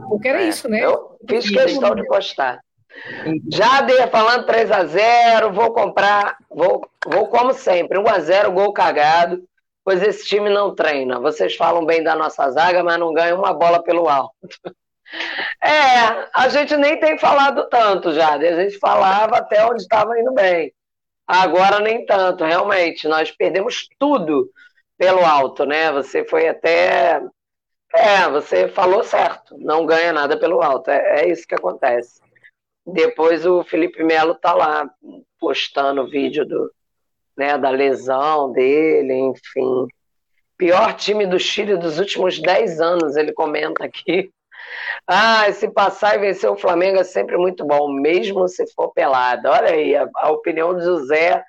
Porque era é. isso, né? Eu fiz questão de postar. Jader falando 3 a 0 vou comprar, vou, vou como sempre, 1 a 0 gol cagado, pois esse time não treina. Vocês falam bem da nossa zaga, mas não ganham uma bola pelo alto. É, a gente nem tem falado tanto, Jader. A gente falava até onde estava indo bem. Agora nem tanto, realmente. Nós perdemos tudo pelo alto, né? Você foi até. É, você falou certo. Não ganha nada pelo alto. É, é isso que acontece. Depois o Felipe Melo tá lá postando vídeo do, né, da lesão dele, enfim. Pior time do Chile dos últimos 10 anos, ele comenta aqui. Ah, se passar e vencer o Flamengo é sempre muito bom, mesmo se for pelado. Olha aí, a, a opinião de José,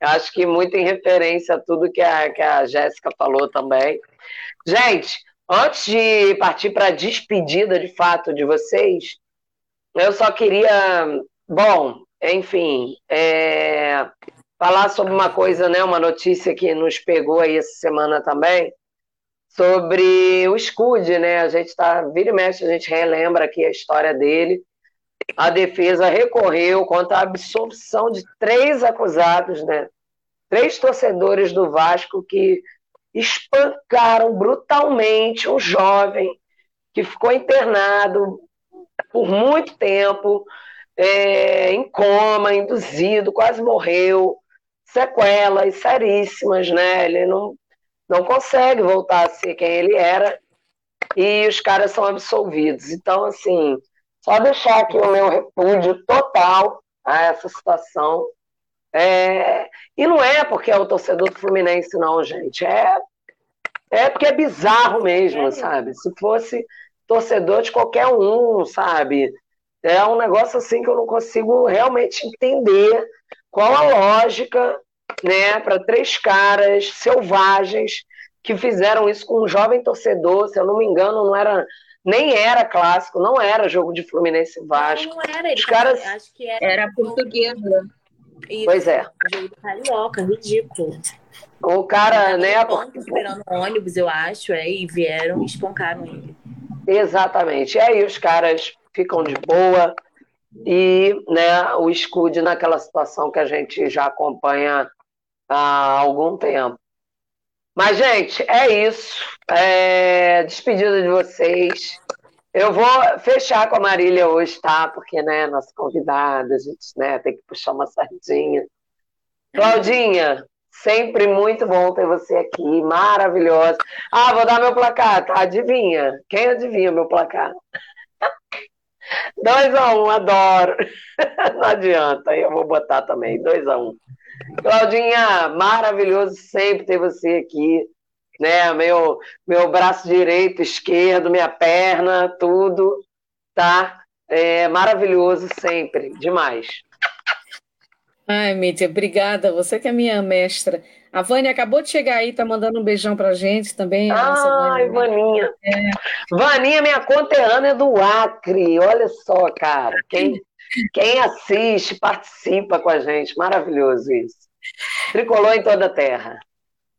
acho que muito em referência a tudo que a, que a Jéssica falou também. Gente, antes de partir para a despedida de fato de vocês, eu só queria, bom, enfim, é, falar sobre uma coisa, né, uma notícia que nos pegou aí essa semana também, sobre o Scud, né? A gente está, vira e mexe, a gente relembra aqui a história dele. A defesa recorreu contra a absolvição de três acusados, né? Três torcedores do Vasco que espancaram brutalmente um jovem que ficou internado por muito tempo, é, em coma, induzido, quase morreu, sequelas seríssimas, né? Ele não, não consegue voltar a ser quem ele era e os caras são absolvidos. Então, assim, só deixar aqui o meu repúdio total a essa situação. É... E não é porque é o torcedor do Fluminense, não, gente. É, é porque é bizarro mesmo, é. sabe? Se fosse torcedor de qualquer um, sabe? É um negócio assim que eu não consigo realmente entender qual a lógica, né, para três caras selvagens que fizeram isso com um jovem torcedor, se eu não me engano, não era nem era clássico, não era jogo de Fluminense Vasco. Não, não era, Os caras acho que era, era portuguesa. E pois é. Jogo Carioca, ridículo. O cara, né? Porque... Esperando o ônibus, eu acho, é, e vieram e espancaram ele. Exatamente. E aí os caras ficam de boa e né, o escude naquela situação que a gente já acompanha há algum tempo. Mas, gente, é isso. É... Despedida de vocês. Eu vou fechar com a Marília hoje, tá? Porque, né, nossa convidada, a gente né, tem que puxar uma sardinha. Claudinha, sempre muito bom ter você aqui, maravilhosa. Ah, vou dar meu placar, tá? Adivinha? Quem adivinha meu placar? 2 a 1 um, adoro. Não adianta, eu vou botar também, 2 a 1 um. Claudinha, maravilhoso sempre ter você aqui, né? Meu, meu braço direito, esquerdo, minha perna, tudo, tá? É maravilhoso sempre, demais. Ai, Mítia, obrigada. Você que é minha mestra. A Vânia acabou de chegar aí, tá mandando um beijão pra gente também. Ai, Vaninha. É. Vaninha, minha conterrânea do Acre. Olha só, cara. Quem, quem assiste, participa com a gente. Maravilhoso isso. Tricolor em toda a terra.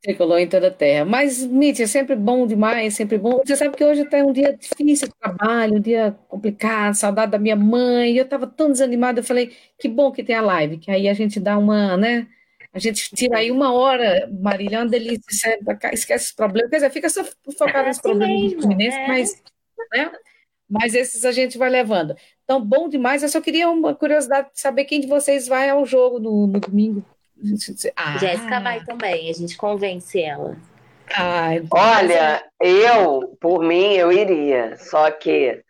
Tricolor em toda a terra. Mas, Mitch, é sempre bom demais, sempre bom. Você sabe que hoje até é um dia difícil de trabalho, um dia complicado, saudade da minha mãe. Eu estava tão desanimada, eu falei, que bom que tem a live, que aí a gente dá uma, né? A gente tira aí uma hora, Marília, é uma delícia, esquece os problemas. Quer dizer, fica só focado é assim problemas do Fluminense, é. mas, né? mas esses a gente vai levando. Então, bom demais. Eu só queria uma curiosidade de saber quem de vocês vai ao jogo no, no domingo. Ah. Jéssica vai também, a gente convence ela. Ai, Olha, eu, por mim, eu iria. Só que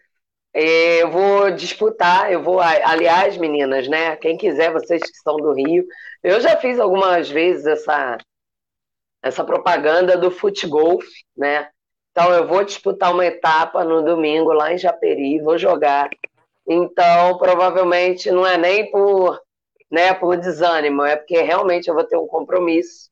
eh, eu vou disputar, eu vou, aliás, meninas, né? Quem quiser, vocês que são do Rio, eu já fiz algumas vezes essa, essa propaganda do futebol, né? Então eu vou disputar uma etapa no domingo lá em Japeri, vou jogar. Então, provavelmente não é nem por né, por desânimo, é porque realmente eu vou ter um compromisso.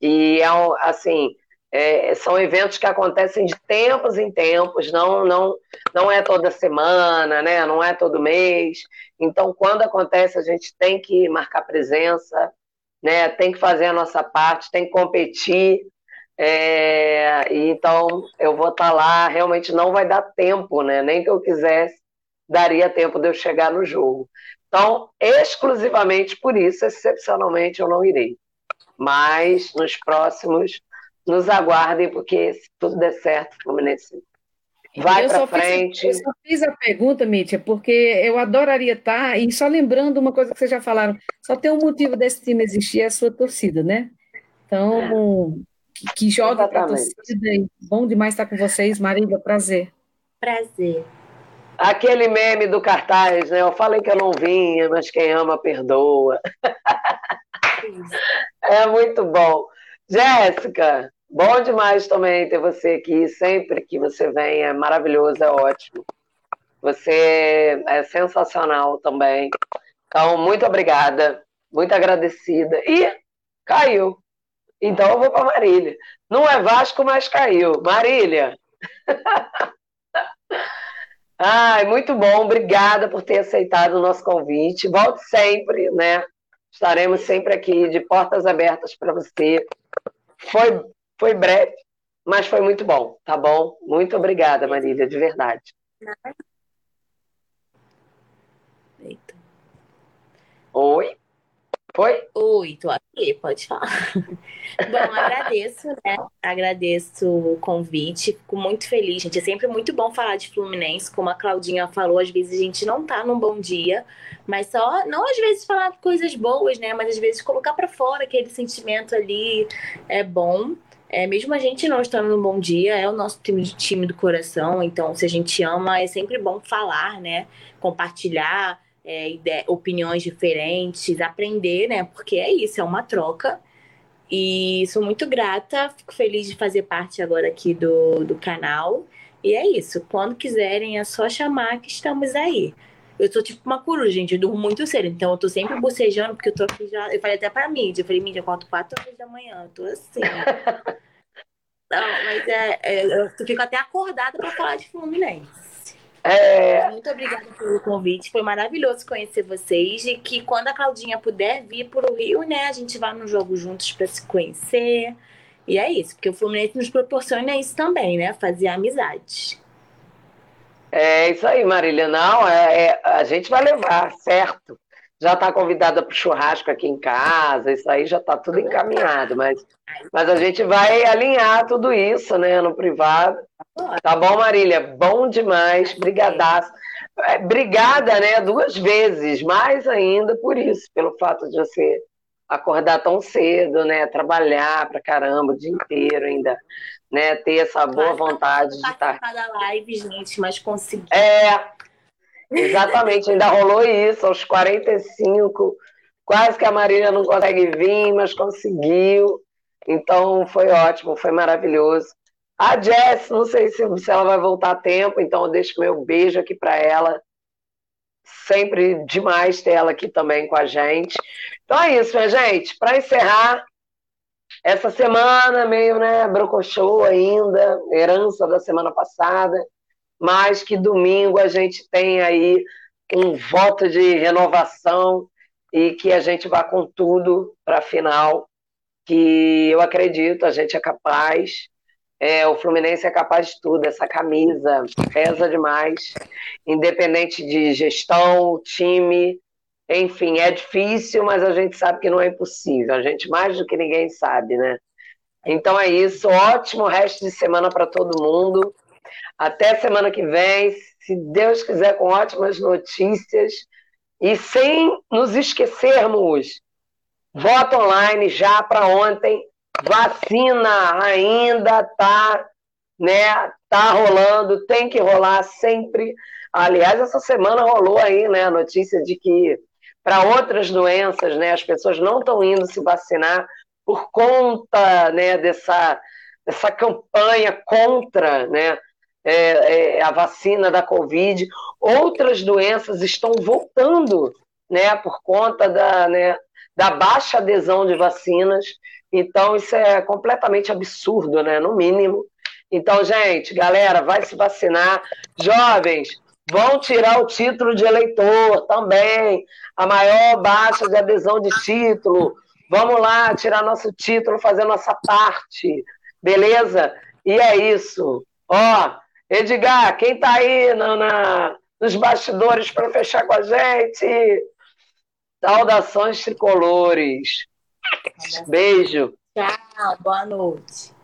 E é assim, é, são eventos que acontecem de tempos em tempos, não, não, não é toda semana, né, não é todo mês. Então, quando acontece, a gente tem que marcar presença, né, tem que fazer a nossa parte, tem que competir. É, então, eu vou estar lá, realmente não vai dar tempo, né, nem que eu quisesse, daria tempo de eu chegar no jogo. Então, exclusivamente por isso, excepcionalmente, eu não irei. Mas nos próximos, nos aguardem, porque se tudo der certo, o Fluminense vai para frente. Fiz, eu só fiz a pergunta, Mítia, porque eu adoraria estar, e só lembrando uma coisa que vocês já falaram, só tem um motivo desse time existir, é a sua torcida, né? Então, é. que, que joga para a torcida, bom demais estar com vocês, Marília, prazer. Prazer. Aquele meme do cartaz, né? Eu falei que eu não vinha, mas quem ama perdoa. é muito bom. Jéssica, bom demais também ter você aqui. Sempre que você vem é maravilhoso, é ótimo. Você é sensacional também. Então, muito obrigada, muito agradecida. E caiu. Então eu vou para Marília. Não é Vasco, mas caiu. Marília. Ai, muito bom. Obrigada por ter aceitado o nosso convite. Volte sempre, né? Estaremos sempre aqui de portas abertas para você. Foi, foi breve, mas foi muito bom, tá bom? Muito obrigada, Marília, de verdade. Eita. Oi? Foi? Oi, tô aqui, pode falar. Bom, agradeço, né? Agradeço o convite, fico muito feliz, gente. É sempre muito bom falar de Fluminense, como a Claudinha falou, às vezes a gente não tá num bom dia, mas só, não às vezes falar coisas boas, né? Mas às vezes colocar para fora aquele sentimento ali é bom. É, mesmo a gente não estando num bom dia, é o nosso time, time do coração, então se a gente ama, é sempre bom falar, né? Compartilhar é, opiniões diferentes, aprender, né? Porque é isso, é uma troca. E sou muito grata, fico feliz de fazer parte agora aqui do, do canal. E é isso, quando quiserem é só chamar que estamos aí. Eu sou tipo uma coruja, gente, eu durmo muito cedo, então eu tô sempre bocejando, porque eu tô aqui já. Eu falei até pra mídia, eu falei, mídia, eu acordo 4 horas da manhã, eu tô assim. Não, mas é, é, eu fico até acordada pra falar de Fluminense. É... Muito obrigada pelo convite, foi maravilhoso conhecer vocês e que quando a Claudinha puder vir para o Rio, né, a gente vá no jogo juntos para se conhecer. E é isso, porque o Fluminense nos proporciona isso também, né, fazer amizade. É isso aí, Marília. Não, é, é a gente vai levar, certo? Já está convidada para o churrasco aqui em casa, isso aí já está tudo encaminhado, mas, mas a gente vai alinhar tudo isso, né, no privado. Tá bom, Marília? Bom demais, brigadaço. É, brigada, né, duas vezes, mais ainda por isso, pelo fato de você acordar tão cedo, né, trabalhar pra caramba o dia inteiro ainda, né, ter essa boa vontade de estar. Cada live, gente, mas consegui. É, exatamente, ainda rolou isso aos 45, quase que a Marília não consegue vir, mas conseguiu. Então foi ótimo, foi maravilhoso. A Jess, não sei se, se ela vai voltar a tempo, então eu deixo meu beijo aqui para ela. Sempre demais ter ela aqui também com a gente. Então é isso, minha gente. Para encerrar, essa semana meio, né, brocochô ainda, herança da semana passada, mas que domingo a gente tem aí um voto de renovação e que a gente vá com tudo para a final, que eu acredito, a gente é capaz. É, o Fluminense é capaz de tudo, essa camisa pesa demais, independente de gestão, time, enfim, é difícil, mas a gente sabe que não é impossível. A gente mais do que ninguém sabe, né? Então é isso. Ótimo resto de semana para todo mundo. Até semana que vem, se Deus quiser, com ótimas notícias. E sem nos esquecermos, voto online já para ontem. Vacina ainda tá, né? Tá rolando, tem que rolar sempre. Aliás, essa semana rolou aí, né, a notícia de que para outras doenças, né? As pessoas não estão indo se vacinar por conta né, dessa, dessa campanha contra né, é, é, a vacina da Covid. Outras doenças estão voltando né, por conta da, né, da baixa adesão de vacinas. Então, isso é completamente absurdo, né? No mínimo. Então, gente, galera, vai se vacinar. Jovens, vão tirar o título de eleitor também a maior baixa de adesão de título. Vamos lá tirar nosso título, fazer nossa parte, beleza? E é isso. Ó, Edgar, quem tá aí no, na, nos bastidores para fechar com a gente? Saudações tricolores. Beijo. Tchau, boa noite.